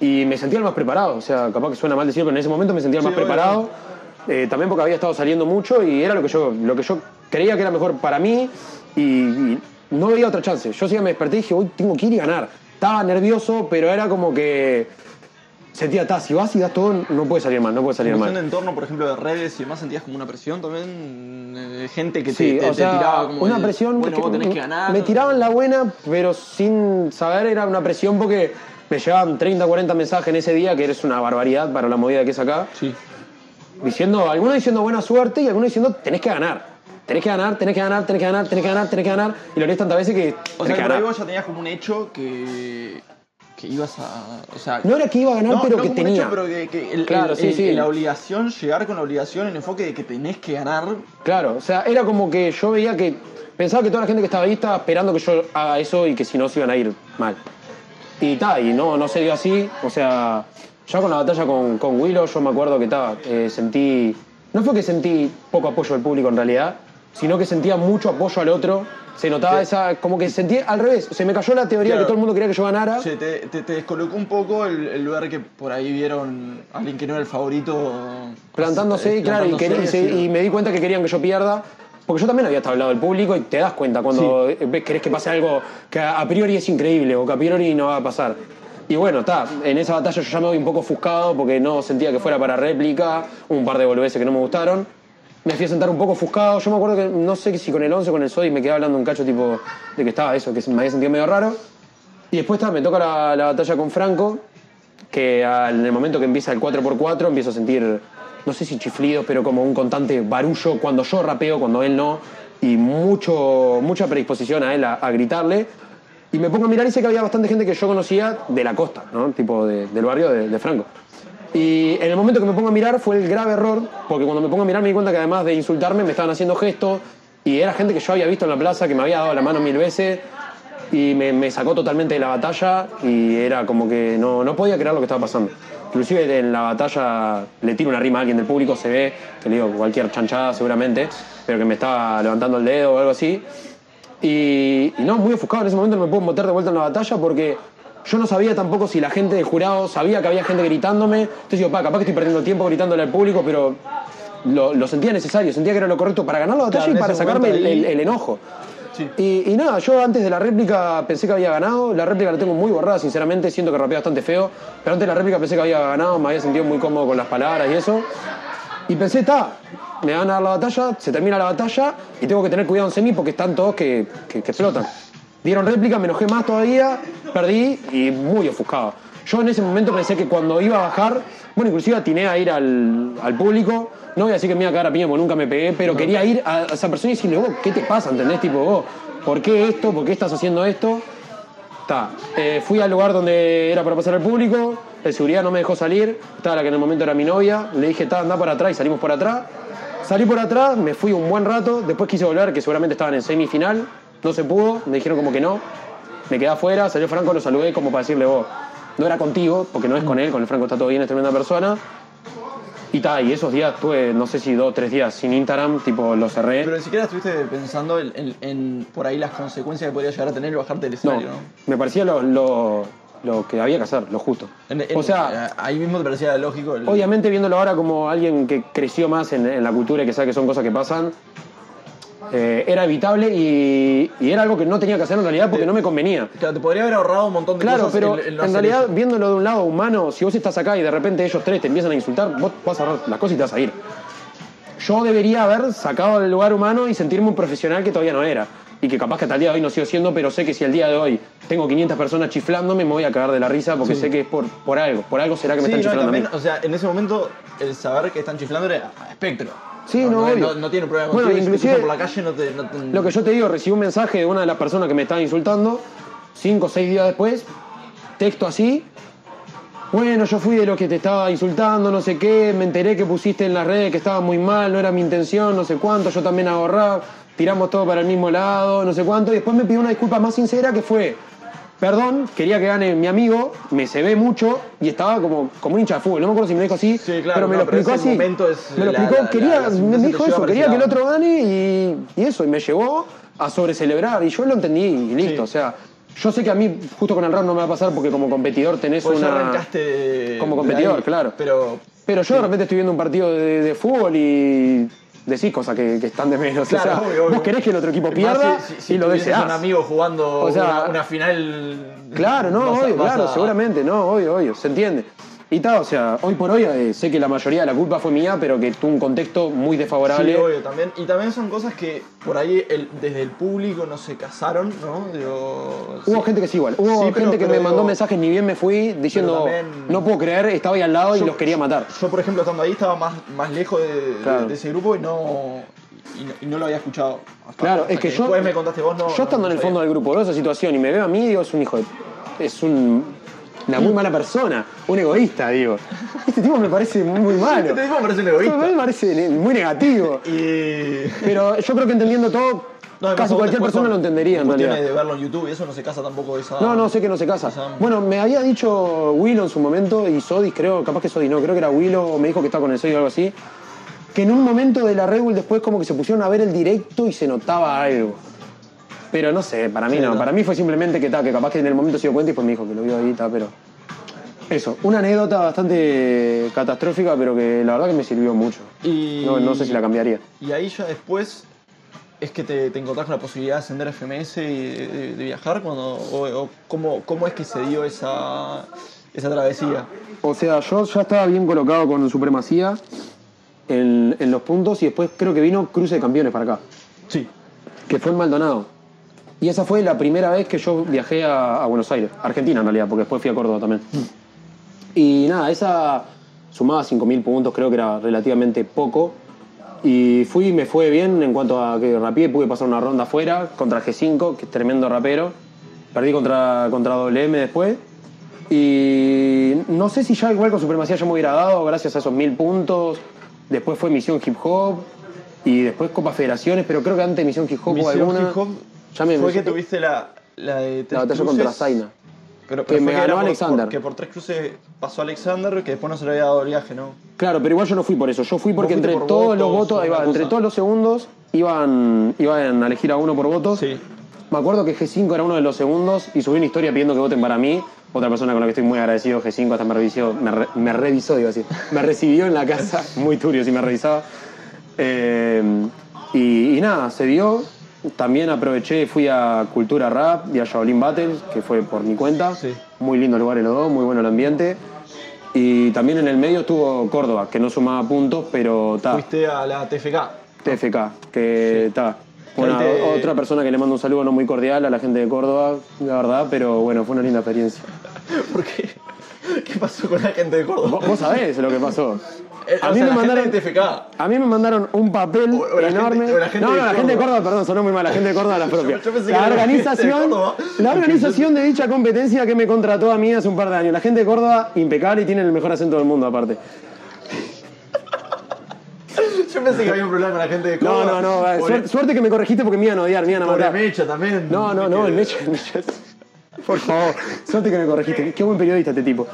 y me sentía el más preparado, o sea, capaz que suena mal decirlo, pero en ese momento me sentía el más preparado, eh, también porque había estado saliendo mucho y era lo que yo, lo que yo creía que era mejor para mí y, y no veía otra chance. Yo sí me desperté y dije, hoy tengo que ir y ganar. Estaba nervioso, pero era como que sentía, ta, si vas y das todo, no puede salir mal, no puede salir
En cuestión de
mal.
entorno, por ejemplo, de redes y demás, sentías como una presión también eh, gente que te,
Sí,
te-
o
te
sea,
tiraba como
una
el,
presión
bueno, vos tenés que ganar.
me tiraban la buena, pero sin saber era una presión porque me llegaban 30, 40 mensajes en ese día, que eres una barbaridad para la movida que es acá,
Sí.
Diciendo, algunos diciendo buena suerte y algunos diciendo tenés que ganar. Tenés que ganar, tenés que ganar, tenés que ganar, tenés que ganar, tenés que ganar. Y lo lees tantas veces que
O sea,
que
por ahí vos ya tenías como un hecho que, que ibas a. O sea,
No era que iba a ganar,
no,
pero
no
que
como un
tenía.
hecho, pero que, que el,
Claro,
el-
sí,
el-
sí.
la obligación, llegar con la obligación, el enfoque de que tenés que ganar.
Claro, o sea, era como que yo veía que. Pensaba que toda la gente que estaba ahí estaba esperando que yo haga eso y que si no se iban a ir mal. Y tal, y no, no se dio así. O sea, ya con la batalla con, con Willow, yo me acuerdo que estaba. sentí. No fue que sentí poco apoyo del público en realidad, sino que sentía mucho apoyo al otro. Se notaba esa. Como que sentí al revés. Se me cayó la teoría
Claro.
que todo el mundo quería que yo ganara.
Se te, te- te descolocó un poco el, el ver que por ahí vieron a alguien que no era el favorito.
plantándose,
eh,
claro, y, querí-
sí.
y me di cuenta que querían que yo pierda. Porque yo también había estado al lado del público y te das cuenta cuando ves- querés que pase algo que a priori es increíble o que a priori no va a pasar. Y bueno, está, en esa batalla yo ya me voy un poco ofuscado porque no sentía que fuera para réplica, un par de boludeces que no me gustaron. Me fui a sentar un poco ofuscado. Yo me acuerdo que no sé si con el 11 o con el Sodi me quedé hablando un cacho tipo de que estaba eso, que me había sentido medio raro. Y después está, me toca la, la batalla con Franco, que al- en el momento que empieza el 4x4 empiezo a sentir, no sé si chiflidos, pero como un constante barullo cuando yo rapeo, cuando él no, y mucho, mucha predisposición a él a, a gritarle. Y me pongo a mirar y sé que había bastante gente que yo conocía de la costa, ¿no? Tipo de- del barrio de, Franco. Y en el momento que me pongo a mirar fue el grave error, porque cuando me pongo a mirar me di cuenta que además de insultarme me estaban haciendo gestos y era gente que yo había visto en la plaza, que me había dado la mano mil veces y me, sacó totalmente de la batalla y era como que no, no podía creer lo que estaba pasando. Inclusive en la batalla le tiro una rima a alguien del público, se ve, que digo cualquier chanchada seguramente, pero que me estaba levantando el dedo o algo así. Y, y no, muy ofuscado en ese momento no me puedo meter de vuelta en la batalla porque yo no sabía tampoco si la gente del jurado sabía que había gente gritándome. Entonces digo, pa, capaz que estoy perdiendo tiempo gritándole al público, pero lo, lo sentía necesario, sentía que era lo correcto para ganar la batalla
Claro,
y para sacarme el, enojo.
Sí.
Y, y nada, yo antes de la réplica pensé que había ganado. La réplica la tengo muy borrada, sinceramente. Siento que rapeé bastante feo. Pero antes de la réplica pensé que había ganado. Me había sentido muy cómodo con las palabras y eso. Y pensé, está, me van a dar la batalla, se termina la batalla y tengo que tener cuidado en semi porque están todos que, que, que explotan. Dieron réplica, me enojé más todavía, perdí y muy ofuscado. Yo en ese momento pensé que cuando iba a bajar, bueno, inclusive atiné a ir al, al público, no voy a decir que me iba a cagar a piña porque nunca me pegué, pero quería ir a, a esa persona y decirle, vos, ¿qué te pasa? ¿Entendés? Tipo, vos, ¿por qué esto? ¿Por qué estás haciendo esto? Ta. Eh, fui al lugar donde era para pasar al público, el seguridad no me dejó salir, estaba la que en el momento era mi novia, le dije, está, anda por atrás y salimos por atrás. Salí por atrás, me fui un buen rato, después quise volver, que seguramente estaban en semifinal, no se pudo, me dijeron como que no, me quedé afuera, salió Franco, lo saludé como para decirle, vos, no era contigo, porque no es con él, con el Franco está todo bien, es tremenda persona. Y ta, y esos días tuve, no sé si dos o tres días sin Instagram, tipo lo cerré.
Pero ni siquiera estuviste pensando en, en- en por ahí las consecuencias que podría llegar a tener bajarte del
no,
escenario, ¿no?
me parecía lo, lo- lo que había que hacer, lo justo.
En- en-
o sea,
ahí mismo te parecía lógico. el-
Obviamente viéndolo ahora como alguien que creció más en, en la cultura y que sabe que son cosas que pasan, eh, era evitable y, y era algo que no tenía que hacer en realidad porque no me convenía.
Claro, te podría haber ahorrado un montón de
Claro,
cosas
pero
el- el
en,
no hacer
realidad
eso.
viéndolo de un lado humano, si vos estás acá y de repente ellos tres te empiezan a insultar, vos vas a agarrar las cosas y te vas a ir. Yo debería haber sacado el lugar humano y sentirme un profesional que todavía no era. Y que capaz que hasta el día de hoy no sigo siendo, pero sé que si al día de hoy tengo 500 personas chiflándome, me voy a cagar de la risa porque
Sí.
sé que es por, por algo. Por algo será que me
Sí,
están
no,
chiflando a mí.
también, o sea, en ese momento el saber que están chiflando era a espectro.
Sí, no,
no,
obvio.
no tiene problema
Bueno, inclusive-
por la calle no te... No te-
Lo que yo te digo, recibí un mensaje de una de las personas que me estaba insultando, cinco o seis días después, texto así. Bueno, yo fui de los que te estaba insultando, no sé qué, me enteré que pusiste en las redes que estaba muy mal, no era mi intención, no sé cuánto, yo también hago rap, tiramos todo para el mismo lado, no sé cuánto, y después me pidió una disculpa más sincera que fue, perdón, quería que gane mi amigo, me se ve mucho y estaba como, como un hincha de fútbol, no me acuerdo si me dijo así,
Sí, claro,
pero me
no,
lo explicó así. me lo
la-
explicó,
la-
quería,
la-
me dijo eso, quería que el otro gane y, y eso, y me llevó a sobrecelebrar y yo lo entendí y listo,
Sí.
o sea, yo sé que a mí justo con el rap no me va a pasar porque como competidor tenés
Vos ya
una...
arrancaste
como competidor,
ahí,
claro.
Pero...
Pero yo de repente estoy viendo un partido de, de fútbol y decís cosas que, que están de menos.
Claro,
o sea,
obvio, obvio.
vos querés que el otro equipo pierda
si- si- si
y lo deseás.
un amigo jugando
O sea,
una, una final...
Claro, no,
a-
obvio, claro,
a-
seguramente, no, obvio, obvio, se entiende. Y tal, o sea, hoy por hoy eh, sé que la mayoría de la culpa fue mía, pero que tuvo un contexto muy desfavorable.
Sí, obvio, también. Y también son cosas que por ahí el- desde el público no se casaron, ¿no? Digo,
Hubo
sí.
gente que sí igual. Hubo
Sí,
gente
pero-
que
pero
me
digo-
mandó mensajes ni bien me fui diciendo,
también-
no puedo creer, estaba ahí al lado y los quería matar.
Yo, por ejemplo, estando ahí estaba más, más lejos de, de-
Claro.
de ese grupo y no, y no, y no lo había escuchado. Hasta-
Claro,
hasta
es que yo.
Después me contaste vos, no.
Yo estando
no
en el fondo del grupo, veo esa situación y me veo a mí, digo, es un hijo de. Es un. Una muy mala persona, un egoísta, digo. Este tipo me parece muy, muy malo.
Este tipo me parece un egoísta.
me parece muy negativo.
Y.
Pero yo creo que entendiendo todo,
No,
casi cualquier persona
son
lo entendería en realidad.
de verlo en YouTube y eso no se casa tampoco esa.
No, no, sé que no se casa.
esa-
Bueno, me había dicho Willow en su momento y Sodis, creo, capaz que Sodis no, creo que era Willow, o me dijo que estaba con el Sodis o algo así, que en un momento de la Red Bull después como que se pusieron a ver el directo y se notaba algo. Pero no sé, para mí
Sí,
no,
no.
para mí fue simplemente que, ta, que capaz que en el momento se dio cuenta y pues me dijo que lo vio ahí, ta, pero... Eso, una anécdota bastante catastrófica, pero que la verdad que me sirvió mucho.
Y...
No, no sé si la cambiaría.
Y ahí ya después es que te, te encontrás con la posibilidad de ascender a FMS y de, de- de viajar cuando, o, o cómo, cómo es que se dio esa, esa travesía.
O sea, yo ya estaba bien colocado con Supremacía en, en los puntos y después creo que vino Cruce de Campeones para acá,
Sí.
que fue en Maldonado. Y esa fue la primera vez que yo viajé a, a Buenos Aires, Argentina en realidad, porque después fui a Córdoba también. Y nada, esa sumaba 5.000 puntos, creo que era relativamente poco. Y fui me fue bien en cuanto a que rapié, pude pasar una ronda afuera contra G5, que es tremendo rapero. Perdí contra, contra WM después. Y no sé si ya igual con Supremacía yo me hubiera dado gracias a esos mil puntos. Después fue Misión Hip Hop y después Copa Federaciones, pero creo que antes de Misión Hip Hop
Misión
alguna.
Hip Hop
ya me
fue que tuviste la, la de tres
la batalla
cruces,
contra Zaina.
Pero,
que me ganó
por-
Alexander.
por- que por tres cruces pasó Alexander, que después no se le había dado el viaje, ¿no?
Claro, pero igual yo no fui por eso. Yo fui porque entre
por
todos los
votos una
entre todos los segundos iban, iban a elegir a uno por votos.
Sí.
Me acuerdo que G5 era uno de los segundos y subí una historia pidiendo que voten para mí. Otra persona con la que estoy muy agradecido, G5, hasta me revisó, me, re- me revisó, digo así. Me recibió en la casa, muy turbio si me revisaba. Eh, y, y nada, se dio. También aproveché, fui a Cultura Rap y a Shaolin Battles, que fue por mi cuenta.
Sí.
Muy lindo lugar en los dos, muy bueno el ambiente. Y también en el medio estuvo Córdoba, que no sumaba puntos, pero está.
Fuiste a la TFK.
TFK, que está.
Ahí te-
Otra persona que le mando un saludo no muy cordial a la gente de Córdoba, la verdad, pero bueno, fue una linda experiencia.
¿Por qué? ¿Qué pasó con la gente de Córdoba?
Vos, sabés lo que pasó.
Eh,
A mí
sea,
me mandaron.
de.
A mí me mandaron un papel
O- o la
enorme.
gente-
no,
de
no, la gente de
Córdoba.
Perdón, sonó muy mal, la gente de Córdoba la propia.
Yo- yo
la
de
organización,
Córdoba.
la organización de dicha competencia que me contrató a mí hace un par de años. La gente de Córdoba, impecable y tienen el mejor acento del mundo aparte.
Yo pensé que había un problema con la gente de
No,
Córdoba.
no, no,
Por-
suerte, suerte que me corregiste porque me iban a odiar, me iban a matar.
Mecha también.
No, no, no, el Mecha, el Mecha es- Por favor, suerte que me corregiste. Qué buen periodista este tipo.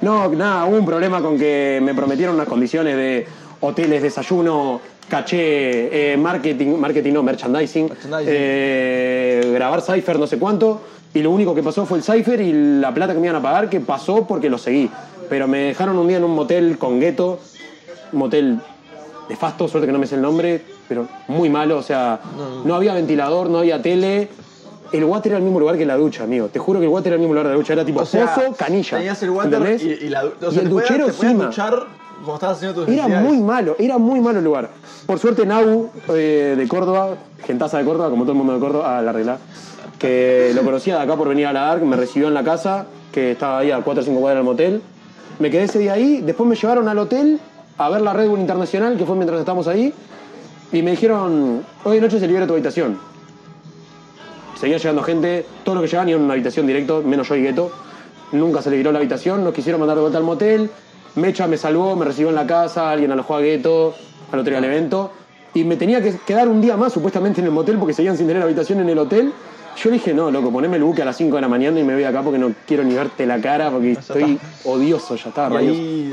No, nada, hubo un problema con que me prometieron unas condiciones de hoteles, desayuno, caché, eh, marketing, marketing no, merchandising,
Merchandising.
eh, grabar Cypher no sé cuánto, y lo único que pasó fue el Cypher y la plata que me iban a pagar, que pasó porque lo seguí. Pero me dejaron un día en un motel con gueto, motel nefasto, suerte que no me sé el nombre, pero muy malo, o sea, no, había ventilador, no había tele. El water era el mismo lugar que la ducha, amigo. Te juro que el water era el mismo lugar de la ducha, era tipo
O sea,
pozo, canilla.
Tenías el water y, la
el
te podías-
duchero
te podías
encima.
duchar cuando estabas haciendo tus
Era muy malo, era muy malo el lugar. Por suerte, Nau eh, de Córdoba, gentaza de Córdoba, como todo el mundo de Córdoba, ah, la regla, que lo conocía de acá por venir a la ARC, me recibió en la casa, que estaba ahí a 4 o 5 cuadras del motel. Me quedé ese día ahí, después me llevaron al hotel a ver la Red Bull Internacional, que fue mientras estábamos ahí, y me dijeron, hoy de noche se libera tu habitación. Seguía llegando gente, todo lo que llegaban iban a una habitación directo, menos yo y Gueto. Nunca se le liberó la habitación, nos quisieron mandar de vuelta al motel. Mecha me salvó, me recibió en la casa, alguien alojó a Gueto, al otro día al evento. Y me tenía que quedar un día más supuestamente en el motel porque seguían sin tener habitación en el hotel. Yo le dije, no, loco, poneme el buque a las 5 de la mañana y me voy acá porque no quiero ni verte la cara porque estoy odioso, ya está,
Y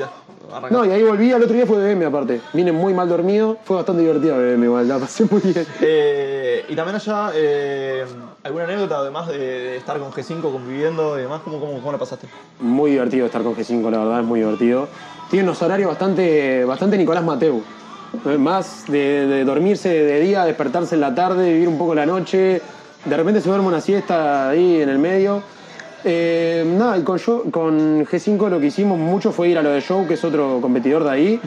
No, y ahí volví, al otro día fue BM aparte. Vine muy mal dormido, fue bastante divertido BM igual, la pasé muy bien.
Eh, y también allá, eh, ¿alguna anécdota además de, de estar con G5 conviviendo y demás? ¿Cómo, cómo, cómo la pasaste?
Muy divertido estar con G5, la verdad, es muy divertido. Tiene unos horarios bastante, bastante Nicolás Mateu. Eh, Más de, de dormirse de día, despertarse en la tarde, vivir un poco la noche. De repente se duerme una siesta ahí en el medio. Eh, nada, y con, yo- con G5 lo que hicimos mucho fue ir a lo de Show, que es otro competidor de ahí.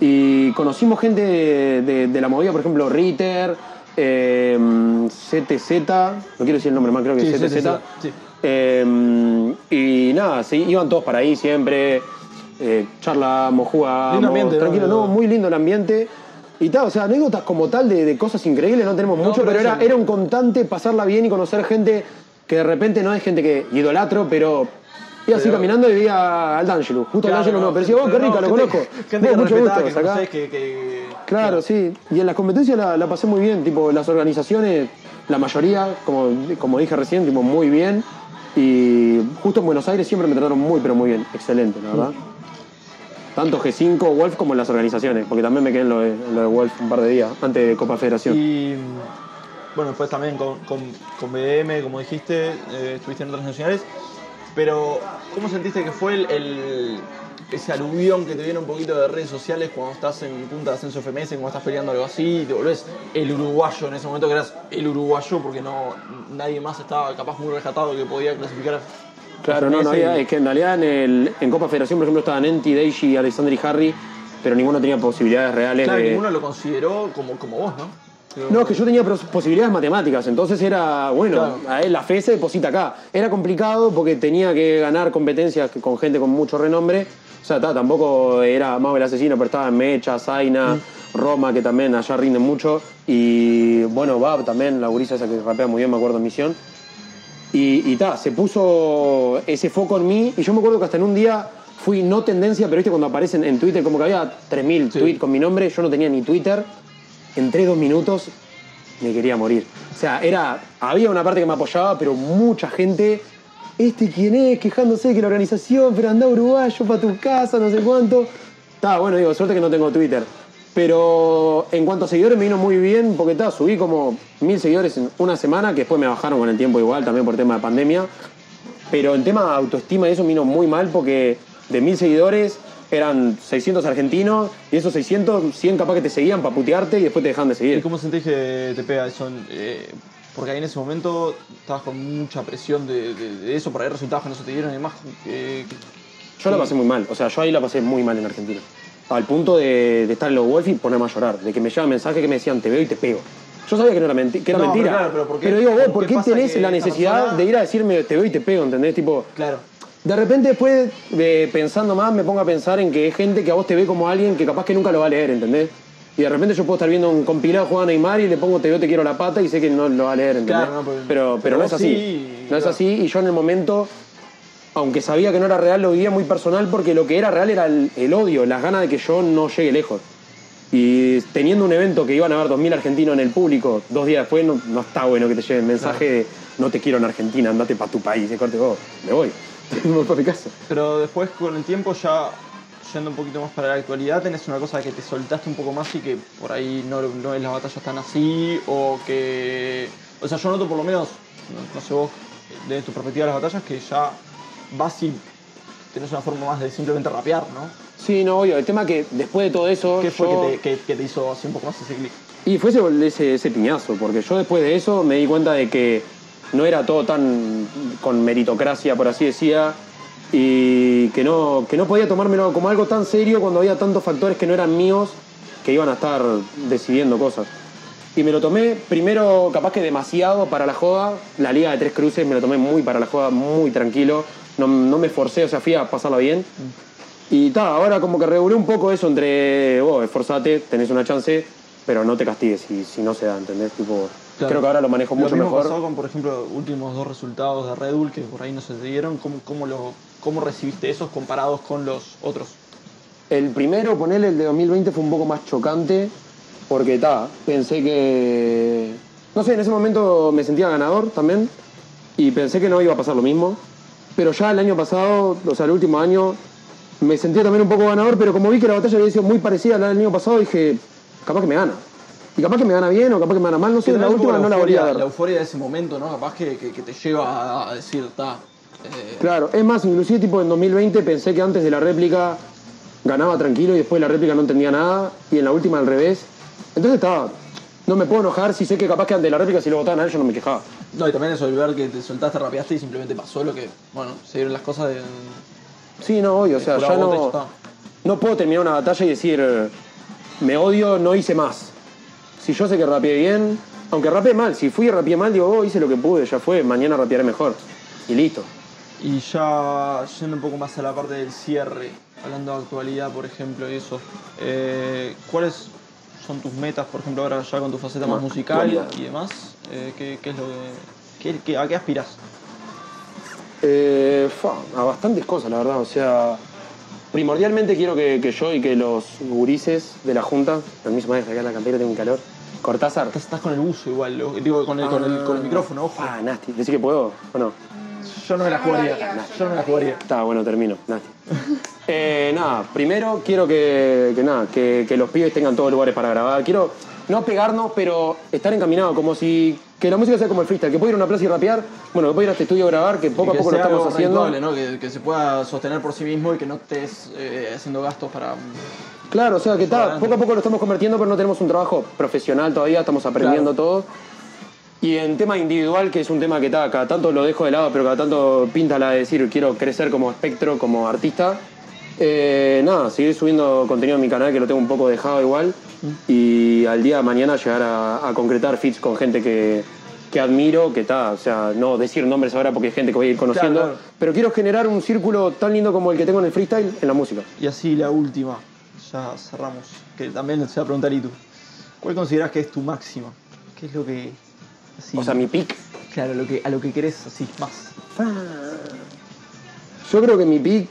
Y conocimos gente de, de- de la movida, por ejemplo, Ritter, eh, CTZ, no quiero decir el nombre más, creo que
Sí,
CTZ.
CTZ, sí.
Eh, y nada, sí, iban todos para ahí siempre. Eh, charlamos, jugábamos.
Lindo ambiente,
tranquilo, no, muy lindo el ambiente. Y tal, o sea, anécdotas como tal de, de cosas increíbles no tenemos mucho,
pero
pero, era, era un constante pasarla bien y conocer gente que de repente no es gente que idolatro, pero iba así caminando y veía al D'Angelo. Justo al D'Angelo no, pero decía, vos, qué rica, lo
gente-
conozco.
Gente que
mucho gusto,
que conocés, que, que-
Claro, sí. Y en las competencias la, la pasé muy bien, tipo, las organizaciones, la mayoría, como, como dije recién, tipo, muy bien. Y justo en Buenos Aires siempre me trataron muy, pero muy bien. Excelente, la verdad. Tanto G5, Wolf como en las organizaciones, porque también me quedé en lo de, en lo de Wolf un par de días, antes de Copa Federación.
Y bueno, después también con, con, con BM, como dijiste, eh, estuviste en otras nacionales. Pero, ¿cómo sentiste que fue el, el- ese aluvión que te viene un poquito de redes sociales cuando estás en punta de ascenso FMS, cuando estás peleando algo así, y te volvés el uruguayo en ese momento que eras el uruguayo porque no nadie más estaba capaz muy rescatado que podía clasificar.
Claro, no, no
y-
había, es que en realidad en, el, en Copa Federación, por ejemplo, estaban Enti, Deiji, Alexandri y Harry, pero ninguno tenía posibilidades reales
Claro,
de.
ninguno lo consideró como, como vos, ¿no?
No, es que yo tenía posibilidades matemáticas, entonces era, bueno,
Claro.
la fe se deposita acá. Era complicado porque tenía que ganar competencias con gente con mucho renombre. O sea, ta, tampoco era Mau el asesino, pero estaba en Mecha, Zaina,
Mm.
Roma, que también allá rinden mucho. Y bueno, Bab también, la gurisa esa que rapea muy bien, me acuerdo en misión. Y, y ta, se puso ese foco en mí. Y yo me acuerdo que hasta en un día fui no tendencia, pero viste cuando aparecen en Twitter, como que había 3.000
Sí.
tweets con mi nombre, yo no tenía ni Twitter. Entré dos minutos, me quería morir. O sea, era, había una parte que me apoyaba, pero mucha gente, este quién es, quejándose de que la organización, pero anda uruguayo para tu casa, no sé cuánto. Está bueno, digo, suerte que no tengo Twitter. Pero en cuanto a seguidores me vino muy bien, porque ta, subí como mil seguidores en una semana, que después me bajaron con el tiempo igual, también por tema de pandemia. Pero en tema de autoestima y eso me vino muy mal porque de mil seguidores eran 600 argentinos y esos 600, 100 capaz que te seguían para putearte y después te dejan de
¿Y
seguir.
cómo sentís que te pega eso? Eh, porque ahí en ese momento estabas con mucha presión de, de- de eso, por ahí resultados que no se te dieron y demás. eh,
Yo la pasé muy mal, o sea, yo ahí la pasé muy mal en Argentina. Al punto de, de estar en los Wolf y ponerme a llorar, de que me llegaban mensajes que me decían te veo y te pego. Yo sabía que no era, menti- que era
No, pero
mentira.
claro, pero ¿por qué-
digo, vos,
por
¿por
qué
tenés la necesidad
persona-
de ir a decirme te veo y te pego, ¿entendés? Tipo,
claro.
De repente después, de, pensando más, me pongo a pensar en que es gente que a vos te ve como alguien que capaz que nunca lo va a leer, ¿entendés? Y de repente yo puedo estar viendo un compilado jugando a Neymar y le pongo te veo, te quiero la pata y sé que no lo va a leer, ¿entendés?
Claro, no, pero-
pero, no es así.
sí,
no es así y yo en el momento, aunque sabía que no era real, lo vivía muy personal porque lo que era real era el, el odio, las ganas de que yo no llegue lejos. Y teniendo un evento que iban a haber 2.000 argentinos en el público, dos días después no, no está bueno que te lleven mensaje de no te quiero en Argentina, andate para tu país, de corte vos, me voy, voy para mi casa.
Pero después con el tiempo ya yendo un poquito más para la actualidad tenés una cosa que te soltaste un poco más y que por ahí no, no es las batallas tan así o que... O sea, yo noto por lo menos, no, no sé vos, desde tu perspectiva de las batallas, que ya vas y tenés una forma más de simplemente rapear, ¿no?
Sí, no, obvio. El tema que después de todo eso.
¿Qué fue
yo-
que, te, que- que te hizo así un poco más ese clic?
Y fue ese, ese, ese piñazo, porque yo después de eso me di cuenta de que no era todo tan con meritocracia, por así decía, y que no, que no podía tomármelo como algo tan serio cuando había tantos factores que no eran míos que iban a estar decidiendo cosas. Y me lo tomé primero, capaz que demasiado para la joda. La Liga de Tres Cruces me lo tomé muy para la joda, muy tranquilo. No, no me esforcé, o sea, fui a pasarla bien. Y ta, ahora como que regulé un poco eso entre, vos, esforzate, tenés una chance, pero no te castigues si, si no se da, ¿entendés? Tipo,
Claro.
creo que ahora lo manejo mucho
lo mismo
mejor.
pasó con, por ejemplo, los últimos dos resultados de Red Bull que por ahí no se te dieron. ¿Cómo, cómo, lo, cómo recibiste esos comparados con los otros?
El primero, ponerle el de 2020, fue un poco más chocante, porque ta, pensé que. No sé, en ese momento me sentía ganador también, y pensé que no iba a pasar lo mismo. Pero ya el año pasado, o sea, el último año, me sentía también un poco ganador, pero como vi que la batalla había sido muy parecida a la del año pasado, dije, capaz que me gana. Y capaz que me gana bien o capaz que me gana mal, no sé,
Que
la última no la volví a ver.
La euforia de ese momento, ¿no? Capaz que, que- que te lleva a, decir, está. eh,
Claro, es más, inclusive tipo en 2020 pensé que antes de la réplica ganaba tranquilo y después de la réplica no entendía nada y en la última al revés. Entonces estaba, no me puedo enojar si sé que capaz que antes de la réplica si lo votaban a él yo no me quejaba.
No, y también eso de ver que te soltaste, rapeaste y simplemente pasó lo que, bueno, se dieron las cosas de.
Sí, no, obvio, o sea, ya no, no puedo terminar una batalla y decir, me odio, no hice más. Si yo sé que rapeé bien, aunque rapeé mal, si fui y rapeé mal, digo, oh, hice lo que pude, ya fue, mañana rapearé mejor. Y listo.
Y ya yendo un poco más a la parte del cierre, hablando de actualidad, por ejemplo, y eso, eh, ¿cuáles son tus metas, por ejemplo, ahora ya con tu faceta más musical
Actualidad.
y demás? Eh, ¿qué, qué es lo que, qué- qué- ¿A qué aspiras?
Eh, a bastantes cosas, la verdad. O sea, primordialmente quiero que, que yo y que los gurises de la Junta, permiso, me voy a sacar la campera, tengo un calor. Cortázar.
Estás, estás con el buzo igual, lo- digo, con el, con el, con el micrófono, ojo.
Ah, nasty. ¿Decís que puedo o no?
Yo no me la jugaría, yo no me la jugaría.
Está, bueno, termino. Nasty. Eh, nada, primero quiero que, que nada, que, que los pibes tengan todos lugares para grabar. Quiero no pegarnos, pero estar encaminados, como si. Que la música sea como el freestyle, que puedo ir a una plaza y rapear, bueno, que puedo ir a este estudio a grabar, que poco a poco lo estamos haciendo.
Que, que se pueda sostener por sí mismo y que no estés eh, haciendo gastos para...
Claro, o sea que está, poco a poco lo estamos convirtiendo, pero no tenemos un trabajo profesional todavía, estamos aprendiendo todo. Y en tema individual, que es un tema que está, cada tanto lo dejo de lado, pero cada tanto pinta la de decir quiero crecer como espectro, como artista. Eh, nada, seguir subiendo contenido en mi canal, que lo tengo un poco dejado igual. Y al día de mañana llegar a, a concretar fits con gente que, que admiro, que está, o sea, no decir nombres ahora porque hay gente que voy a ir conociendo.
Claro, claro.
Pero quiero generar un círculo tan lindo como el que tengo en el freestyle en la música.
Y así la última, ya cerramos, que también se va a preguntar y tú. ¿Cuál consideras que es tu máxima? ¿Qué es lo que... así-
O sea, mi pick
Claro, lo que, a lo que querés así, más.
Yo creo que mi pick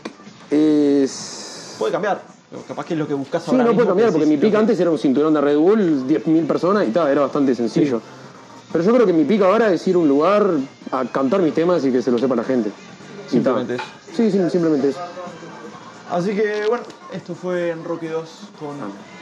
es.
Puede cambiar, capaz que es lo que buscas
Sí,
ahora
no
mismo,
puede cambiar,
que
porque mi pick
que-
antes era un cinturón de Red Bull, 10.000 personas y tal, era bastante sencillo. Pero yo creo que mi pick ahora es ir a un lugar a cantar mis temas y que se lo sepa la gente.
Simplemente eso.
Sí, sí, simplemente eso.
Así que bueno, esto fue en Roque 2 con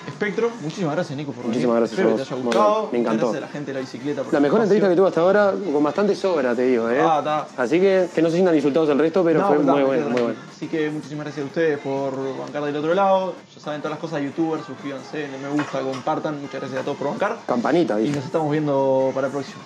Espectro, muchísimas gracias Nico por
Muchísimas gracias
que te haya gustado.
Me encantó.
La gente de la bicicleta.
La mejor entrevista que tuve hasta ahora, con bastante sobra, te digo. ¿eh?
Ah, está.
Así que que no se sientan insultados el resto, pero fue muy bueno, muy bueno.
Así que muchísimas gracias a ustedes por bancar del otro lado. Ya saben todas las cosas de youtuber, suscríbanse, me gusta, compartan. Muchas gracias a todos por bancar.
Campanita,
dice.
Y
nos estamos viendo para el próximo.